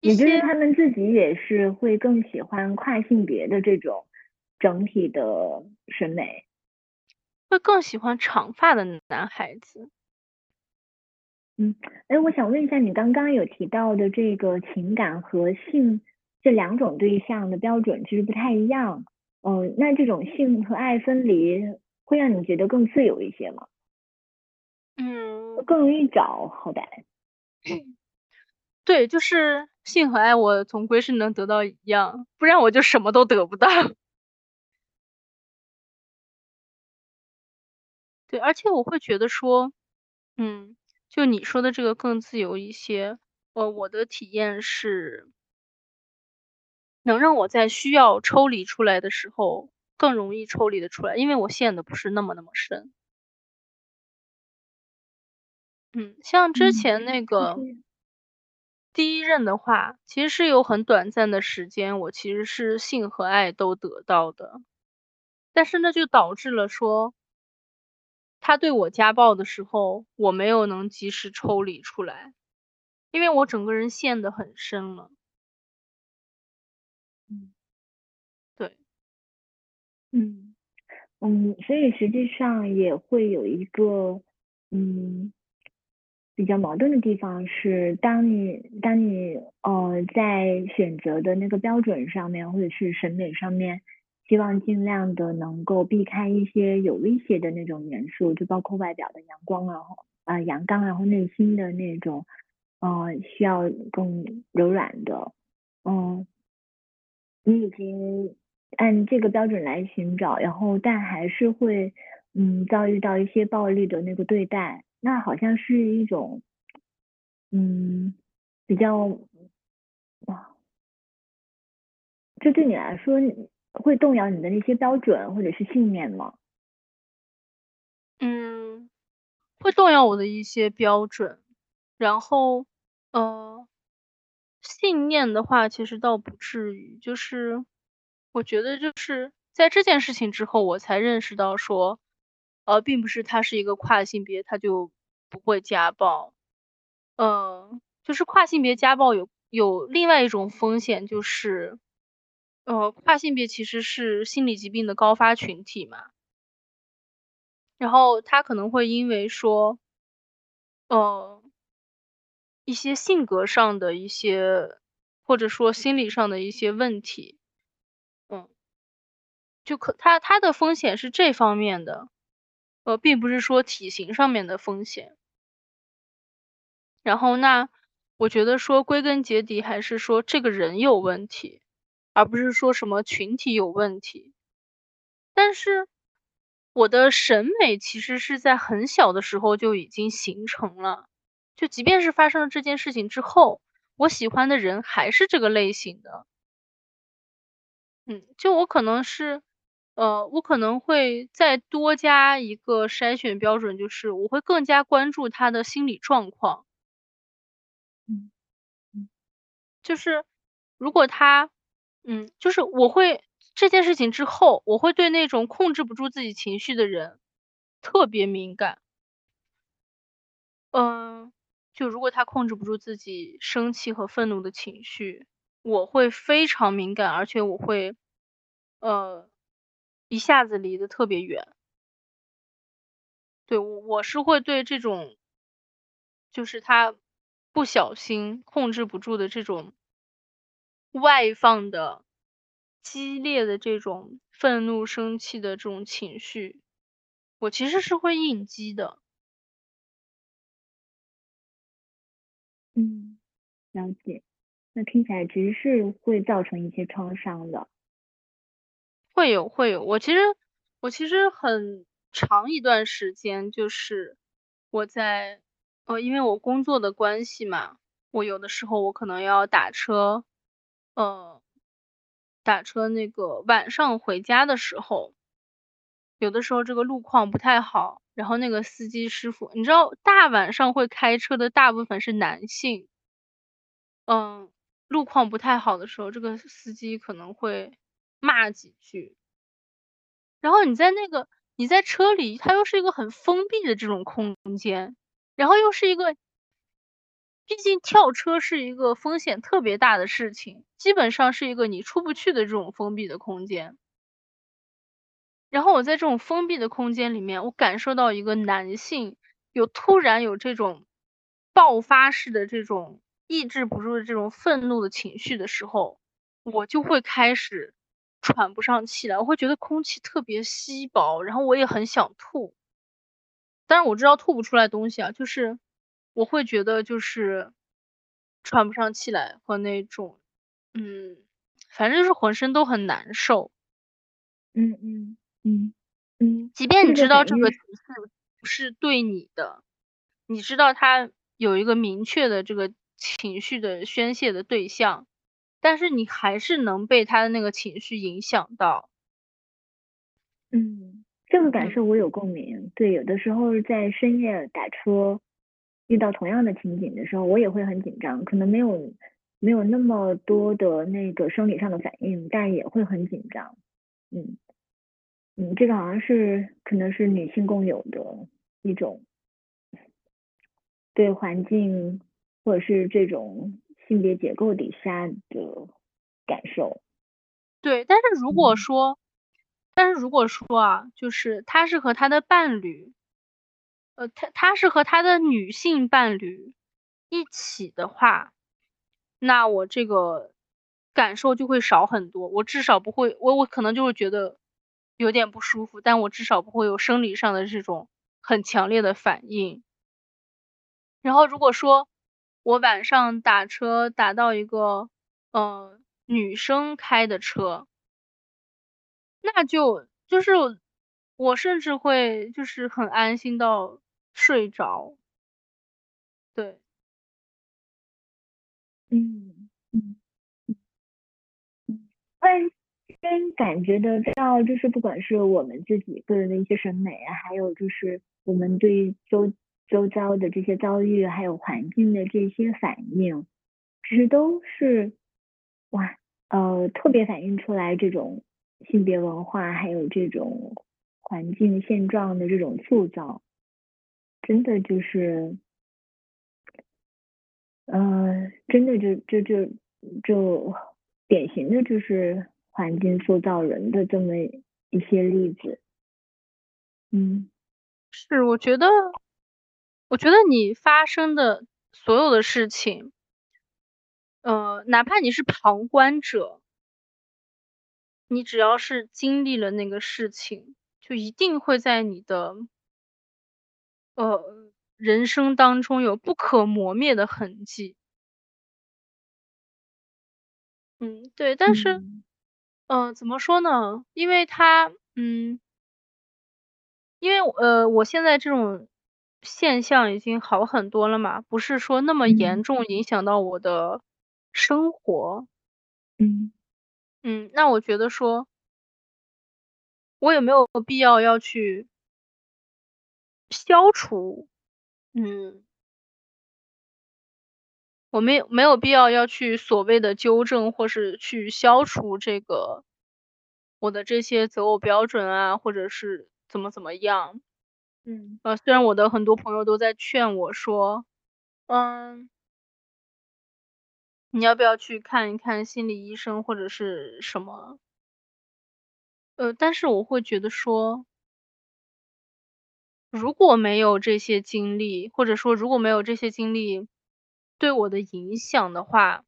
也就是他们自己也是会更喜欢跨性别的这种整体的审美，会更喜欢长发的男孩子。嗯，哎，我想问一下，你刚刚有提到的这个情感和性这两种对象的标准其实不太一样。嗯，那这种性和爱分离。会让你觉得更自由一些吗？嗯，更容易找，好歹。[CLEARS THROAT] 对，就是性和爱，我总归是能得到一样，不然我就什么都得不到。[LAUGHS] 对，而且我会觉得说，嗯，就你说的这个更自由一些。呃，我的体验是，能让我在需要抽离出来的时候。更容易抽离的出来，因为我陷的不是那么那么深。嗯，像之前那个第一任的话，其实是有很短暂的时间，我其实是性和爱都得到的，但是那，就导致了说，他对我家暴的时候，我没有能及时抽离出来，因为我整个人陷得很深了。嗯嗯，所以实际上也会有一个嗯比较矛盾的地方是，当你当你呃在选择的那个标准上面，或者是审美上面，希望尽量的能够避开一些有威胁的那种元素，就包括外表的阳光啊，啊阳刚，然后内心的那种呃需要更柔软的，嗯，你已经。按这个标准来寻找，然后但还是会嗯遭遇到一些暴力的那个对待，那好像是一种嗯比较哇，这对你来说会动摇你的那些标准或者是信念吗？嗯，会动摇我的一些标准，然后呃信念的话，其实倒不至于，就是。我觉得就是在这件事情之后，我才认识到说，呃，并不是他是一个跨性别，他就不会家暴。嗯，就是跨性别家暴有有另外一种风险，就是，呃，跨性别其实是心理疾病的高发群体嘛。然后他可能会因为说，呃，一些性格上的一些，或者说心理上的一些问题。就可他他的风险是这方面的，呃，并不是说体型上面的风险。然后那我觉得说归根结底还是说这个人有问题，而不是说什么群体有问题。但是我的审美其实是在很小的时候就已经形成了，就即便是发生了这件事情之后，我喜欢的人还是这个类型的。嗯，就我可能是。呃，我可能会再多加一个筛选标准，就是我会更加关注他的心理状况。嗯嗯，就是如果他，嗯，就是我会这件事情之后，我会对那种控制不住自己情绪的人特别敏感。嗯，就如果他控制不住自己生气和愤怒的情绪，我会非常敏感，而且我会，呃。一下子离得特别远，对我我是会对这种，就是他不小心控制不住的这种外放的激烈的这种愤怒、生气的这种情绪，我其实是会应激的。嗯，了解。那听起来其实是会造成一些创伤的。会有会有，我其实我其实很长一段时间就是我在呃，因为我工作的关系嘛，我有的时候我可能要打车，呃。打车那个晚上回家的时候，有的时候这个路况不太好，然后那个司机师傅，你知道大晚上会开车的大部分是男性，嗯，路况不太好的时候，这个司机可能会骂几句，然后你在那个你在车里，它又是一个很封闭的这种空间，然后又是一个。毕竟跳车是一个风险特别大的事情，基本上是一个你出不去的这种封闭的空间。然后我在这种封闭的空间里面，我感受到一个男性有突然有这种爆发式的这种抑制不住的这种愤怒的情绪的时候，我就会开始喘不上气来，我会觉得空气特别稀薄，然后我也很想吐。但是我知道吐不出来东西啊，就是。我会觉得就是喘不上气来和那种，嗯，反正就是浑身都很难受。嗯嗯嗯嗯，即便你知道这个情绪不是对你的，你知道他有一个明确的这个情绪的宣泄的对象，但是你还是能被他的那个情绪影响到。嗯，这个感受我有共鸣。对，有的时候在深夜打车。遇到同样的情景的时候，我也会很紧张，可能没有没有那么多的那个生理上的反应，但也会很紧张。嗯嗯，这个好像是可能是女性共有的一种对环境或者是这种性别结构底下的感受。对，但是如果说，但是如果说啊，就是他是和他的伴侣。呃，他他是和他的女性伴侣一起的话，那我这个感受就会少很多。我至少不会，我我可能就会觉得有点不舒服，但我至少不会有生理上的这种很强烈的反应。然后如果说我晚上打车打到一个呃女生开的车，那就就是我甚至会就是很安心到。睡着，对，嗯嗯嗯，会先感觉得到，就是不管是我们自己个人的一些审美啊，还有就是我们对周周遭的这些遭遇，还有环境的这些反应，其实都是哇，呃，特别反映出来这种性别文化，还有这种环境现状的这种塑造。真的就是，呃，真的就就就就典型的就是环境塑造人的这么一些例子。嗯，是，我觉得，我觉得你发生的所有的事情，呃，哪怕你是旁观者，你只要是经历了那个事情，就一定会在你的。呃，人生当中有不可磨灭的痕迹。嗯，对，但是，嗯，怎么说呢？因为他，嗯，因为呃，我现在这种现象已经好很多了嘛，不是说那么严重影响到我的生活。嗯嗯，那我觉得说，我也没有必要要去？消除，嗯，我没有没有必要要去所谓的纠正，或是去消除这个我的这些择偶标准啊，或者是怎么怎么样，嗯，呃，虽然我的很多朋友都在劝我说，嗯，你要不要去看一看心理医生或者是什么，呃，但是我会觉得说。如果没有这些经历，或者说如果没有这些经历对我的影响的话，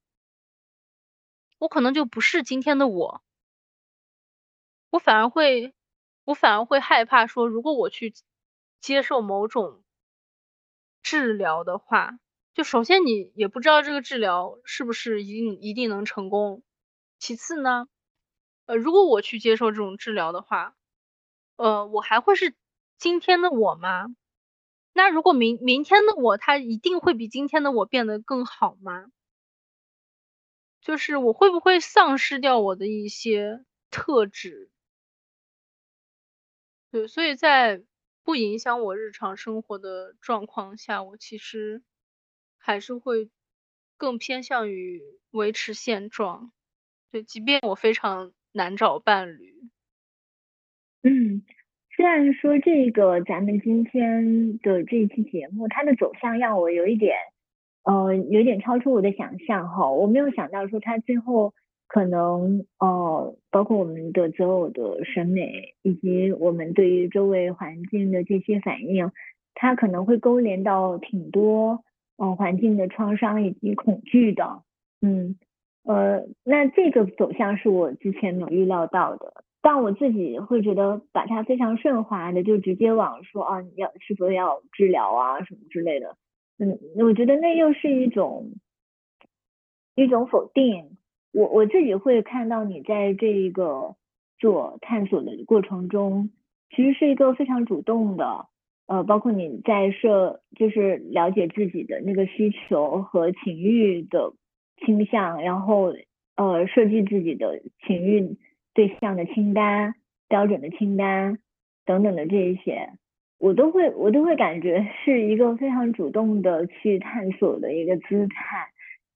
我可能就不是今天的我。我反而会，我反而会害怕说，如果我去接受某种治疗的话，就首先你也不知道这个治疗是不是一定一定能成功。其次呢，呃，如果我去接受这种治疗的话，呃，我还会是今天的我吗？那如果明明天的我，他一定会比今天的我变得更好吗？就是我会不会丧失掉我的一些特质？对，所以在不影响我日常生活的状况下，我其实还是会更偏向于维持现状。对，即便我非常难找伴侣。嗯，虽然说这个咱们今天的这一期节目，它的走向让我有一点，呃，有点超出我的想象哈。我没有想到说它最后可能，呃，包括我们的择偶的审美，以及我们对于周围环境的这些反应，它可能会勾连到挺多，呃，环境的创伤以及恐惧的。嗯。呃，那这个走向是我之前没有预料到的，但我自己会觉得把它非常顺滑的就直接往说啊，你要是否要治疗啊什么之类的，嗯，我觉得那又是一种一种否定。我我自己会看到你在这一个做探索的过程中，其实是一个非常主动的，呃，包括你在设就是了解自己的那个需求和情欲的。倾向，然后呃设计自己的情欲对象的清单、标准的清单等等的这一些，我都会我都会感觉是一个非常主动的去探索的一个姿态。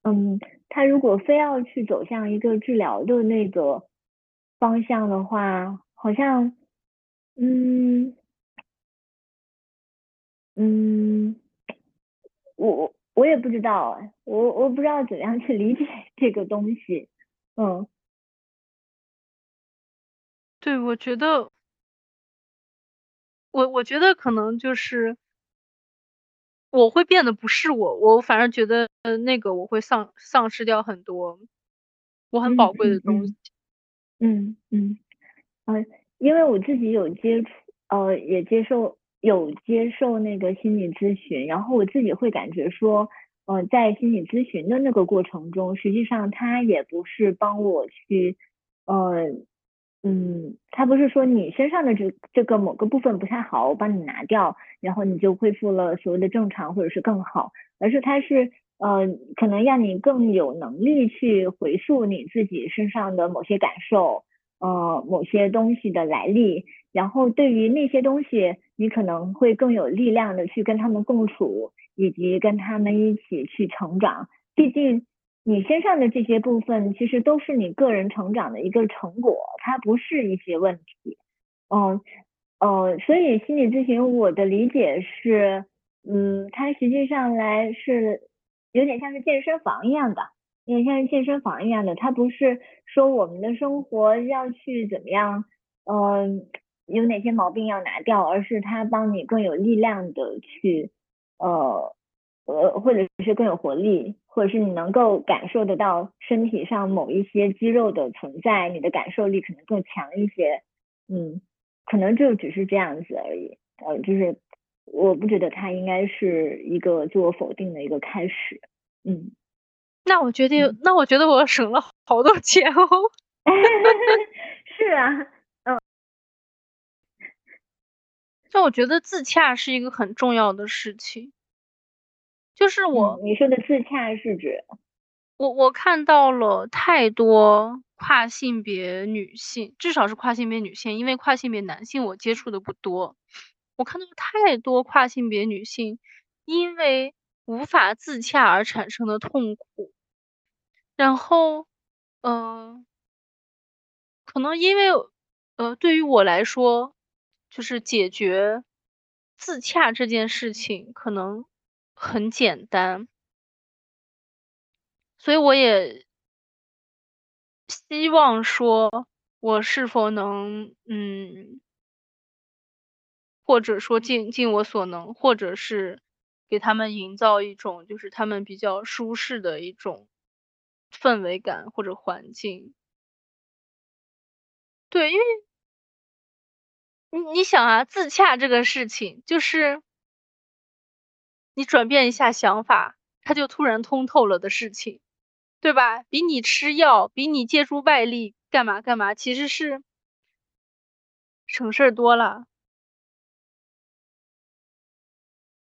嗯，他如果非要去走向一个治疗的那个方向的话，好像嗯嗯，我。我也不知道，我我不知道怎样去理解 [LAUGHS] 这个东西，嗯，对，我觉得，我我觉得可能就是我会变得不是我，我反而觉得那个我会丧丧失掉很多我很宝贵的东西，嗯嗯嗯，因为我自己有接触，呃，也接受。有接受那个心理咨询，然后我自己会感觉说，呃，在心理咨询的那个过程中，实际上他也不是帮我去，呃，嗯，他不是说你身上的这这个某个部分不太好，我帮你拿掉，然后你就恢复了所谓的正常或者是更好，而是他是，呃，可能让你更有能力去回溯你自己身上的某些感受，呃，某些东西的来历。然后对于那些东西，你可能会更有力量的去跟他们共处，以及跟他们一起去成长。毕竟你身上的这些部分，其实都是你个人成长的一个成果，它不是一些问题。嗯，呃，所以心理咨询我的理解是，嗯，它实际上来是有点像是健身房一样的，有点像是健身房一样的。它不是说我们的生活要去怎么样，嗯。有哪些毛病要拿掉，而是它帮你更有力量的去，呃呃，或者是更有活力，或者是你能够感受得到身体上某一些肌肉的存在，你的感受力可能更强一些，嗯，可能就只是这样子而已，呃，就是我不觉得它应该是一个自我否定的一个开始，嗯，那我决定，那我觉得我省了好多钱哦，[LAUGHS] 是啊。就我觉得自洽是一个很重要的事情，就是我你说的自洽是指我我看到了太多跨性别女性，至少是跨性别女性，因为跨性别男性我接触的不多，我看到太多跨性别女性因为无法自洽而产生的痛苦，然后嗯，可能因为呃对于我来说。就是解决自洽这件事情可能很简单，所以我也希望说，我是否能，嗯，或者说尽尽我所能，或者是给他们营造一种就是他们比较舒适的一种氛围感或者环境。对，因为。你你想啊，自洽这个事情，就是你转变一下想法，它就突然通透了的事情，对吧？比你吃药，比你借助外力干嘛干嘛，其实是省事儿多了。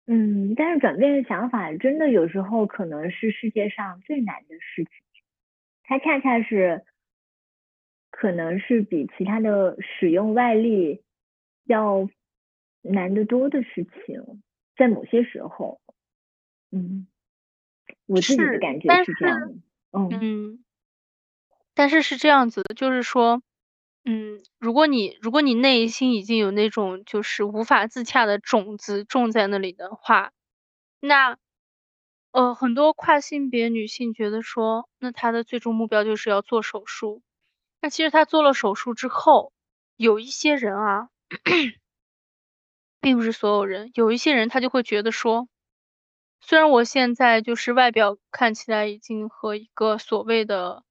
嗯，但是转变想法，真的有时候可能是世界上最难的事情，它恰恰是，可能是比其他的使用外力要难得多的事情，在某些时候，嗯，我自己的感觉是这样的，嗯嗯，但是是这样子的，就是说。嗯，如果你如果你内心已经有那种就是无法自洽的种子种在那里的话，那呃很多跨性别女性觉得说，那她的最终目标就是要做手术。那其实她做了手术之后，有一些人啊，[COUGHS] 并不是所有人，有一些人他就会觉得说，虽然我现在就是外表看起来已经和一个所谓的。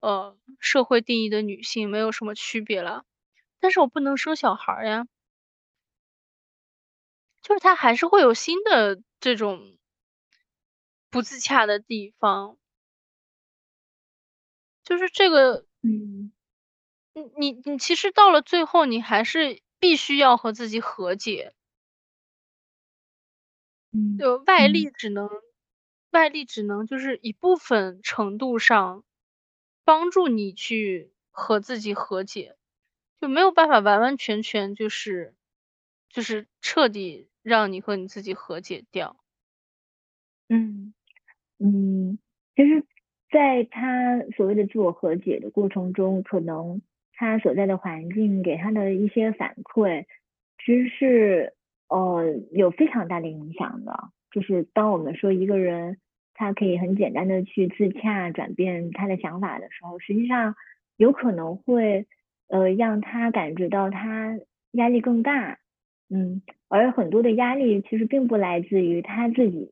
呃，社会定义的女性没有什么区别了，但是我不能生小孩呀，就是她还是会有新的这种不自洽的地方，就是这个，嗯，你你你其实到了最后，你还是必须要和自己和解，嗯，就外力只能，外力只能就是一部分程度上。帮助你去和自己和解，就没有办法完完全全就是就是彻底让你和你自己和解掉。嗯嗯，其实，在他所谓的自我和解的过程中，可能他所在的环境给他的一些反馈，其实是呃有非常大的影响的。就是当我们说一个人。他可以很简单的去自洽转变他的想法的时候，实际上有可能会呃让他感觉到他压力更大，嗯，而很多的压力其实并不来自于他自己，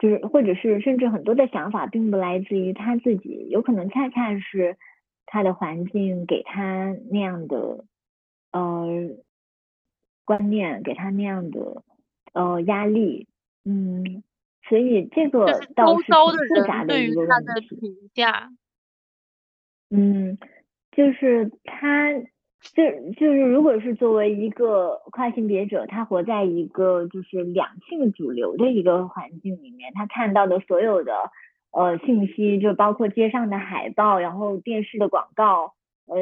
就是或者是甚至很多的想法并不来自于他自己，有可能恰恰是他的环境给他那样的呃观念，给他那样的呃压力，嗯。所以这个倒是挺复杂的一个问题。嗯，就是他，就就是如果是作为一个跨性别者，他活在一个就是两性主流的一个环境里面，他看到的所有的呃信息，就包括街上的海报，然后电视的广告，呃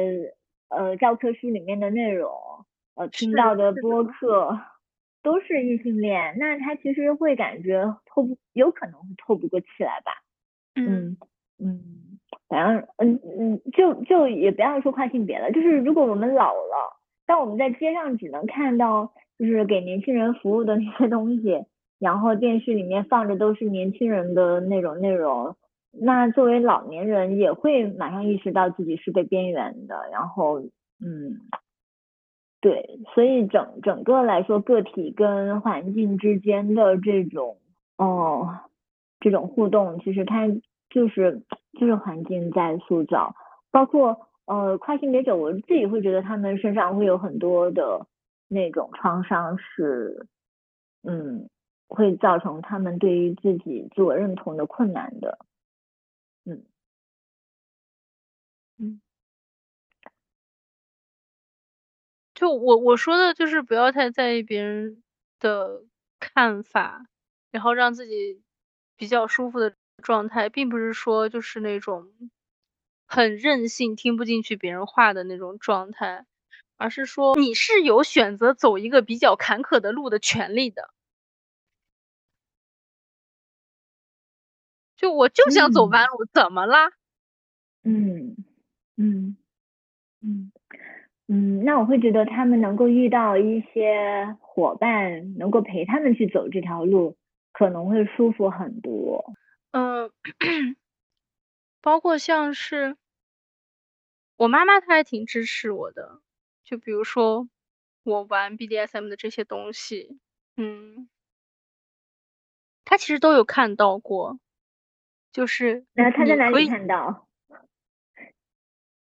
呃教科书里面的内容，呃听到的播客。都是异性恋，那他其实会感觉透不，有可能会透不过气来吧。嗯嗯，反正嗯嗯，就就也不要说跨性别了，就是如果我们老了，当我们在街上只能看到就是给年轻人服务的 [LAUGHS] 那些东西，然后电视里面放着都是年轻人的那种内容，那作为老年人也会马上意识到自己是被边缘的，然后嗯。对，所以整整个来说，个体跟环境之间的这种哦，这种互动，其实它就是就是环境在塑造，包括呃跨性别者，我自己会觉得他们身上会有很多的那种创伤，是嗯会造成他们对于自己自我认同的困难的，就我我说的就是不要太在意别人的看法，然后让自己比较舒服的状态，并不是说就是那种很任性、听不进去别人话的那种状态，而是说你是有选择走一个比较坎坷的路的权利的。就我就想走弯路，怎么啦？嗯嗯嗯。嗯，那我会觉得他们能够遇到一些伙伴，能够陪他们去走这条路，可能会舒服很多。嗯，[COUGHS] 包括像是我妈妈，她还挺支持我的。就比如说我玩 BDSM 的这些东西，嗯，她其实都有看到过。就是那她在哪里看到？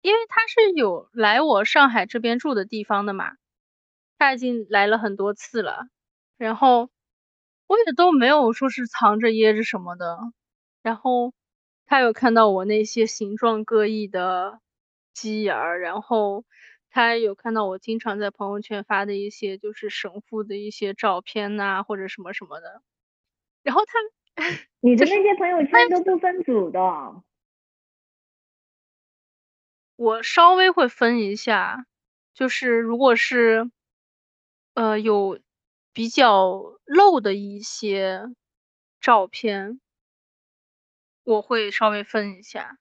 因为他是有来我上海这边住的地方的嘛，他已经来了很多次了，然后我也都没有说是藏着掖着什么的，然后他有看到我那些形状各异的鸡眼儿，然后他有看到我经常在朋友圈发的一些就是神父的一些照片呐，或者什么什么的，然后他，[LAUGHS] 你的那些朋友圈都不分组的，我稍微会分一下，就是如果是。呃，有比较露的一些照片，我会稍微分一下，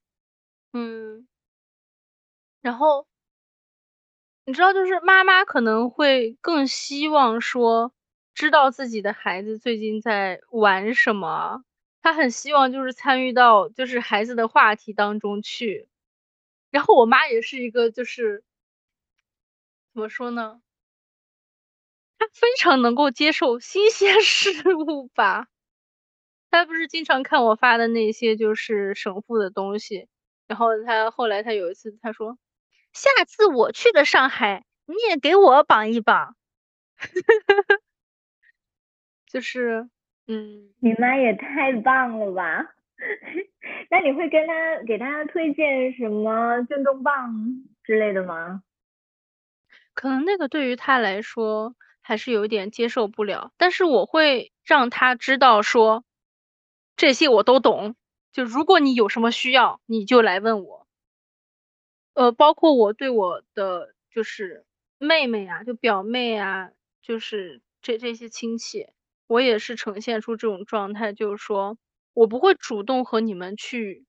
嗯，然后你知道，就是妈妈可能会更希望说，知道自己的孩子最近在玩什么，她很希望就是参与到就是孩子的话题当中去，然后我妈也是一个就是怎么说呢？他非常能够接受新鲜 [LAUGHS] 事物吧？他不是经常看我发的那些就是神父的东西，然后他后来他有一次他说，下次我去的上海，你也给我绑一绑。[LAUGHS] 就是，嗯，你妈也太棒了吧？[LAUGHS] 那你会跟他给他推荐什么震动棒之类的吗？可能那个对于他来说。还是有点接受不了，但是我会让他知道说，这些我都懂。就如果你有什么需要，你就来问我。呃，包括我对我的就是妹妹啊，就表妹啊，就是这这些亲戚，我也是呈现出这种状态，就是说我不会主动和你们去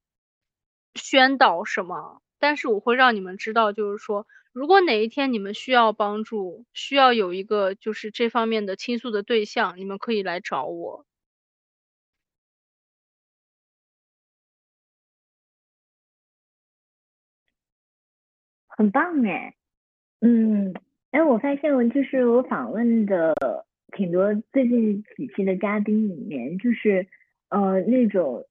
宣导什么，但是我会让你们知道，就是说。如果哪一天你们需要帮助，需要有一个就是这方面的倾诉的对象，你们可以来找我。很棒哎，嗯，哎，我发现就是我访问的挺多最近几期的嘉宾里面，就是呃那种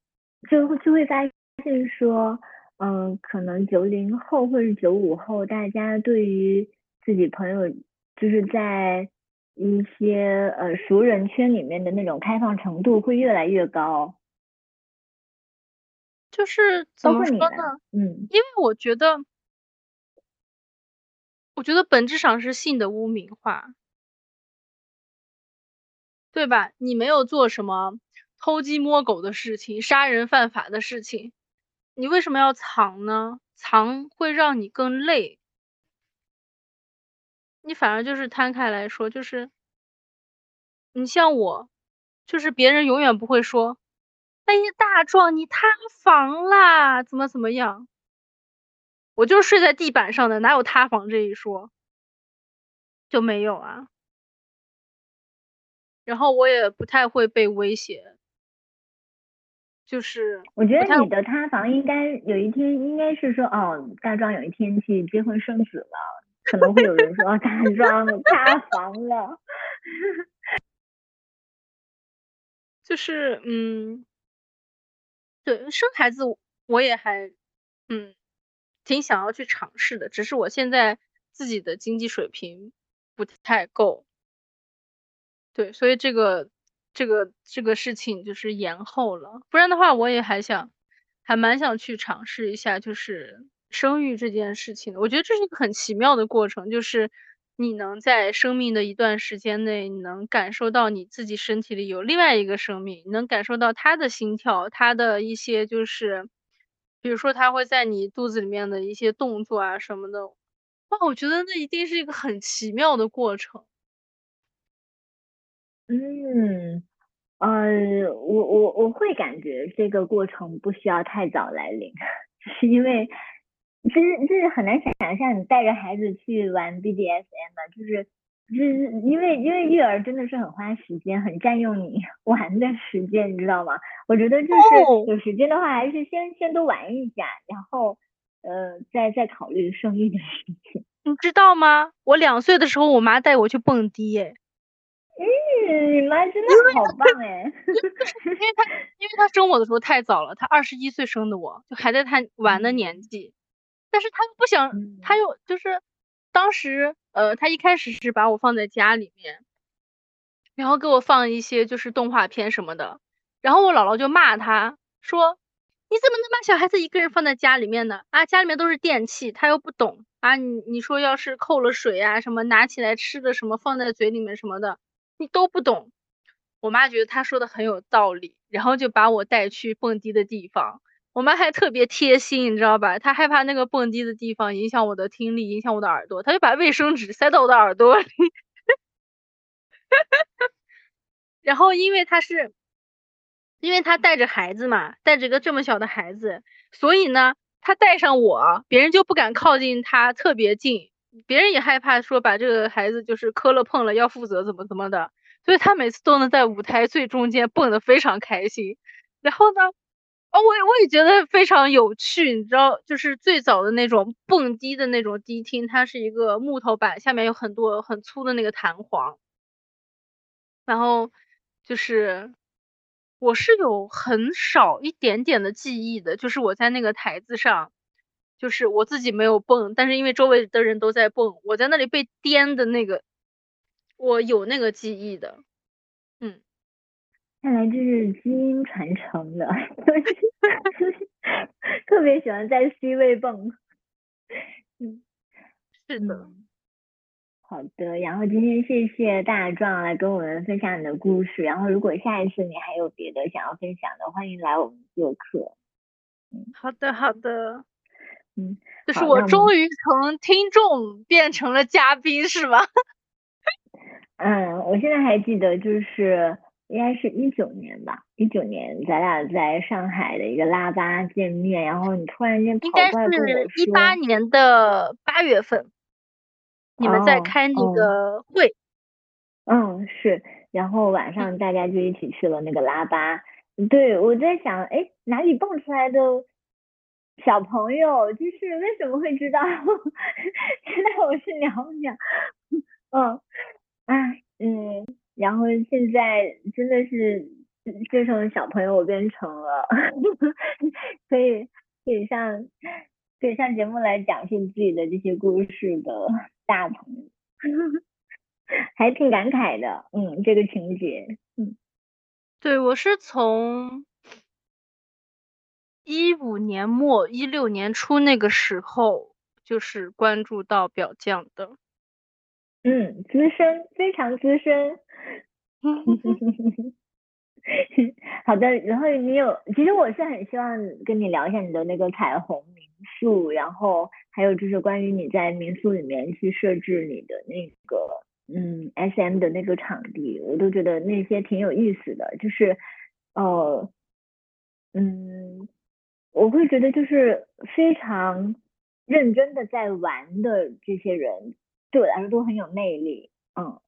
就会就会发现说。嗯，可能九零后或者九五后，大家对于自己朋友，就是在一些呃熟人圈里面的那种开放程度会越来越高。就是怎么说呢？嗯，因为我觉得，我觉得本质上是性的污名化，对吧？你没有做什么偷鸡摸狗的事情，杀人犯法的事情。你为什么要藏呢？藏会让你更累。你反而就是摊开来说，就是你像我，就是别人永远不会说：“哎呀，大壮你塌房啦，怎么怎么样？”我就是睡在地板上的，哪有塌房这一说？就没有啊。然后我也不太会被威胁。就是我觉得你的塌房应该有一天应该是说哦，大壮有一天去结婚生子了，可能会有人说大壮塌房了。[LAUGHS] 就是嗯，对生孩子我也还嗯挺想要去尝试的，只是我现在自己的经济水平不太够。对，所以这个。这个这个事情就是延后了，不然的话我也还想，还蛮想去尝试一下，就是生育这件事情的。我觉得这是一个很奇妙的过程，就是你能在生命的一段时间内，你能感受到你自己身体里有另外一个生命，你能感受到他的心跳，他的一些就是，比如说他会在你肚子里面的一些动作啊什么的，哇，我觉得那一定是一个很奇妙的过程。嗯，呃，我我我会感觉这个过程不需要太早来临，[LAUGHS] 是因为其实就是很难想象你带着孩子去玩 BDSM 的，就是就是因为因为育儿真的是很花时间，很占用你 [LAUGHS] 玩的时间，你知道吗？我觉得就是有时间的话，还是先先多玩一下，然后呃再再考虑生育的事情。你知道吗？我两岁的时候，我妈带我去蹦迪，哎。嗯，你妈真的好棒哎！[LAUGHS] 因为他，因为他生我的时候太早了，他二十一岁生的我，就还在他玩的年纪。但是他又不想，他又就是当时呃，他一开始是把我放在家里面，然后给我放一些就是动画片什么的，然后我姥姥就骂他说。你怎么能把小孩子一个人放在家里面呢？啊，家里面都是电器，他又不懂啊。你你说要是扣了水啊，什么拿起来吃的什么放在嘴里面什么的，你都不懂。我妈觉得他说的很有道理，然后就把我带去蹦迪的地方。我妈还特别贴心，你知道吧？她害怕那个蹦迪的地方影响我的听力，影响我的耳朵，她就把卫生纸塞到我的耳朵里。[LAUGHS] 然后因为他是。因为他带着孩子嘛，带着个这么小的孩子，所以呢，他带上我，别人就不敢靠近他特别近，别人也害怕说把这个孩子就是磕了碰了要负责怎么怎么的，所以他每次都能在舞台最中间蹦得非常开心。然后呢，哦，我我也觉得非常有趣，你知道，就是最早的那种蹦迪的那种迪厅，它是一个木头板，下面有很多很粗的那个弹簧，然后就是。我是有很少一点点的记忆的，就是我在那个台子上，就是我自己没有蹦，但是因为周围的人都在蹦，我在那里被颠的那个，我有那个记忆的，嗯，看来这是基因传承的，[LAUGHS] [LAUGHS] 特别喜欢在 C 位蹦，嗯，是的。好的，然后今天谢谢大壮来跟我们分享你的故事。然后如果下一次你还有别的想要分享的，欢迎来我们做客。嗯，好的好的，嗯，就是我终于从听众变成了嘉宾是吗？[LAUGHS] 嗯，我现在还记得，就是应该是一九年吧，一九年咱俩在上海的一个拉吧见面，然后你突然间跑过来跟我说，一八年的八月份。你们在开那个会，嗯是，然后晚上大家就一起去了那个拉巴，对我在想，哎哪里蹦出来的小朋友，就是为什么会知道现在我是鸟鸟，嗯，哎嗯，然后现在真的是这种小朋友变成了，[LAUGHS] 可以可以上可以上节目来讲述自己的这些故事的。大朋友，还挺感慨的，嗯，这个情节，嗯，对我是从一五年末一六年初那个时候就是关注到表匠的，嗯，资深，非常资深，[LAUGHS] 好的，然后你有，其实我是很希望跟你聊一下你的那个彩虹民宿，然后。还有就是关于你在民宿里面去设置你的那个嗯 S M 的那个场地，我都觉得那些挺有意思的。就是呃嗯，我会觉得就是非常认真的在玩的这些人，对我来说都很有魅力。嗯，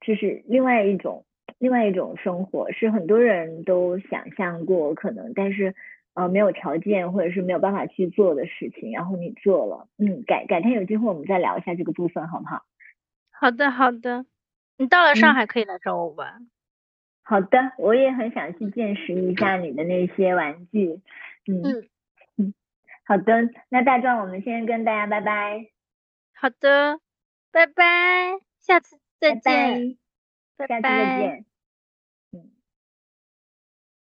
这是另外一种另外一种生活，是很多人都想象过可能，但是。呃，没有条件或者是没有办法去做的事情，然后你做了，嗯，改改天有机会我们再聊一下这个部分，好不好？好的，好的，你到了上海可以来找我玩。好的，我也很想去见识一下你的那些玩具。嗯嗯，好的，那大壮，我们先跟大家拜拜。好的，拜拜，下次再见，拜拜，下次再见。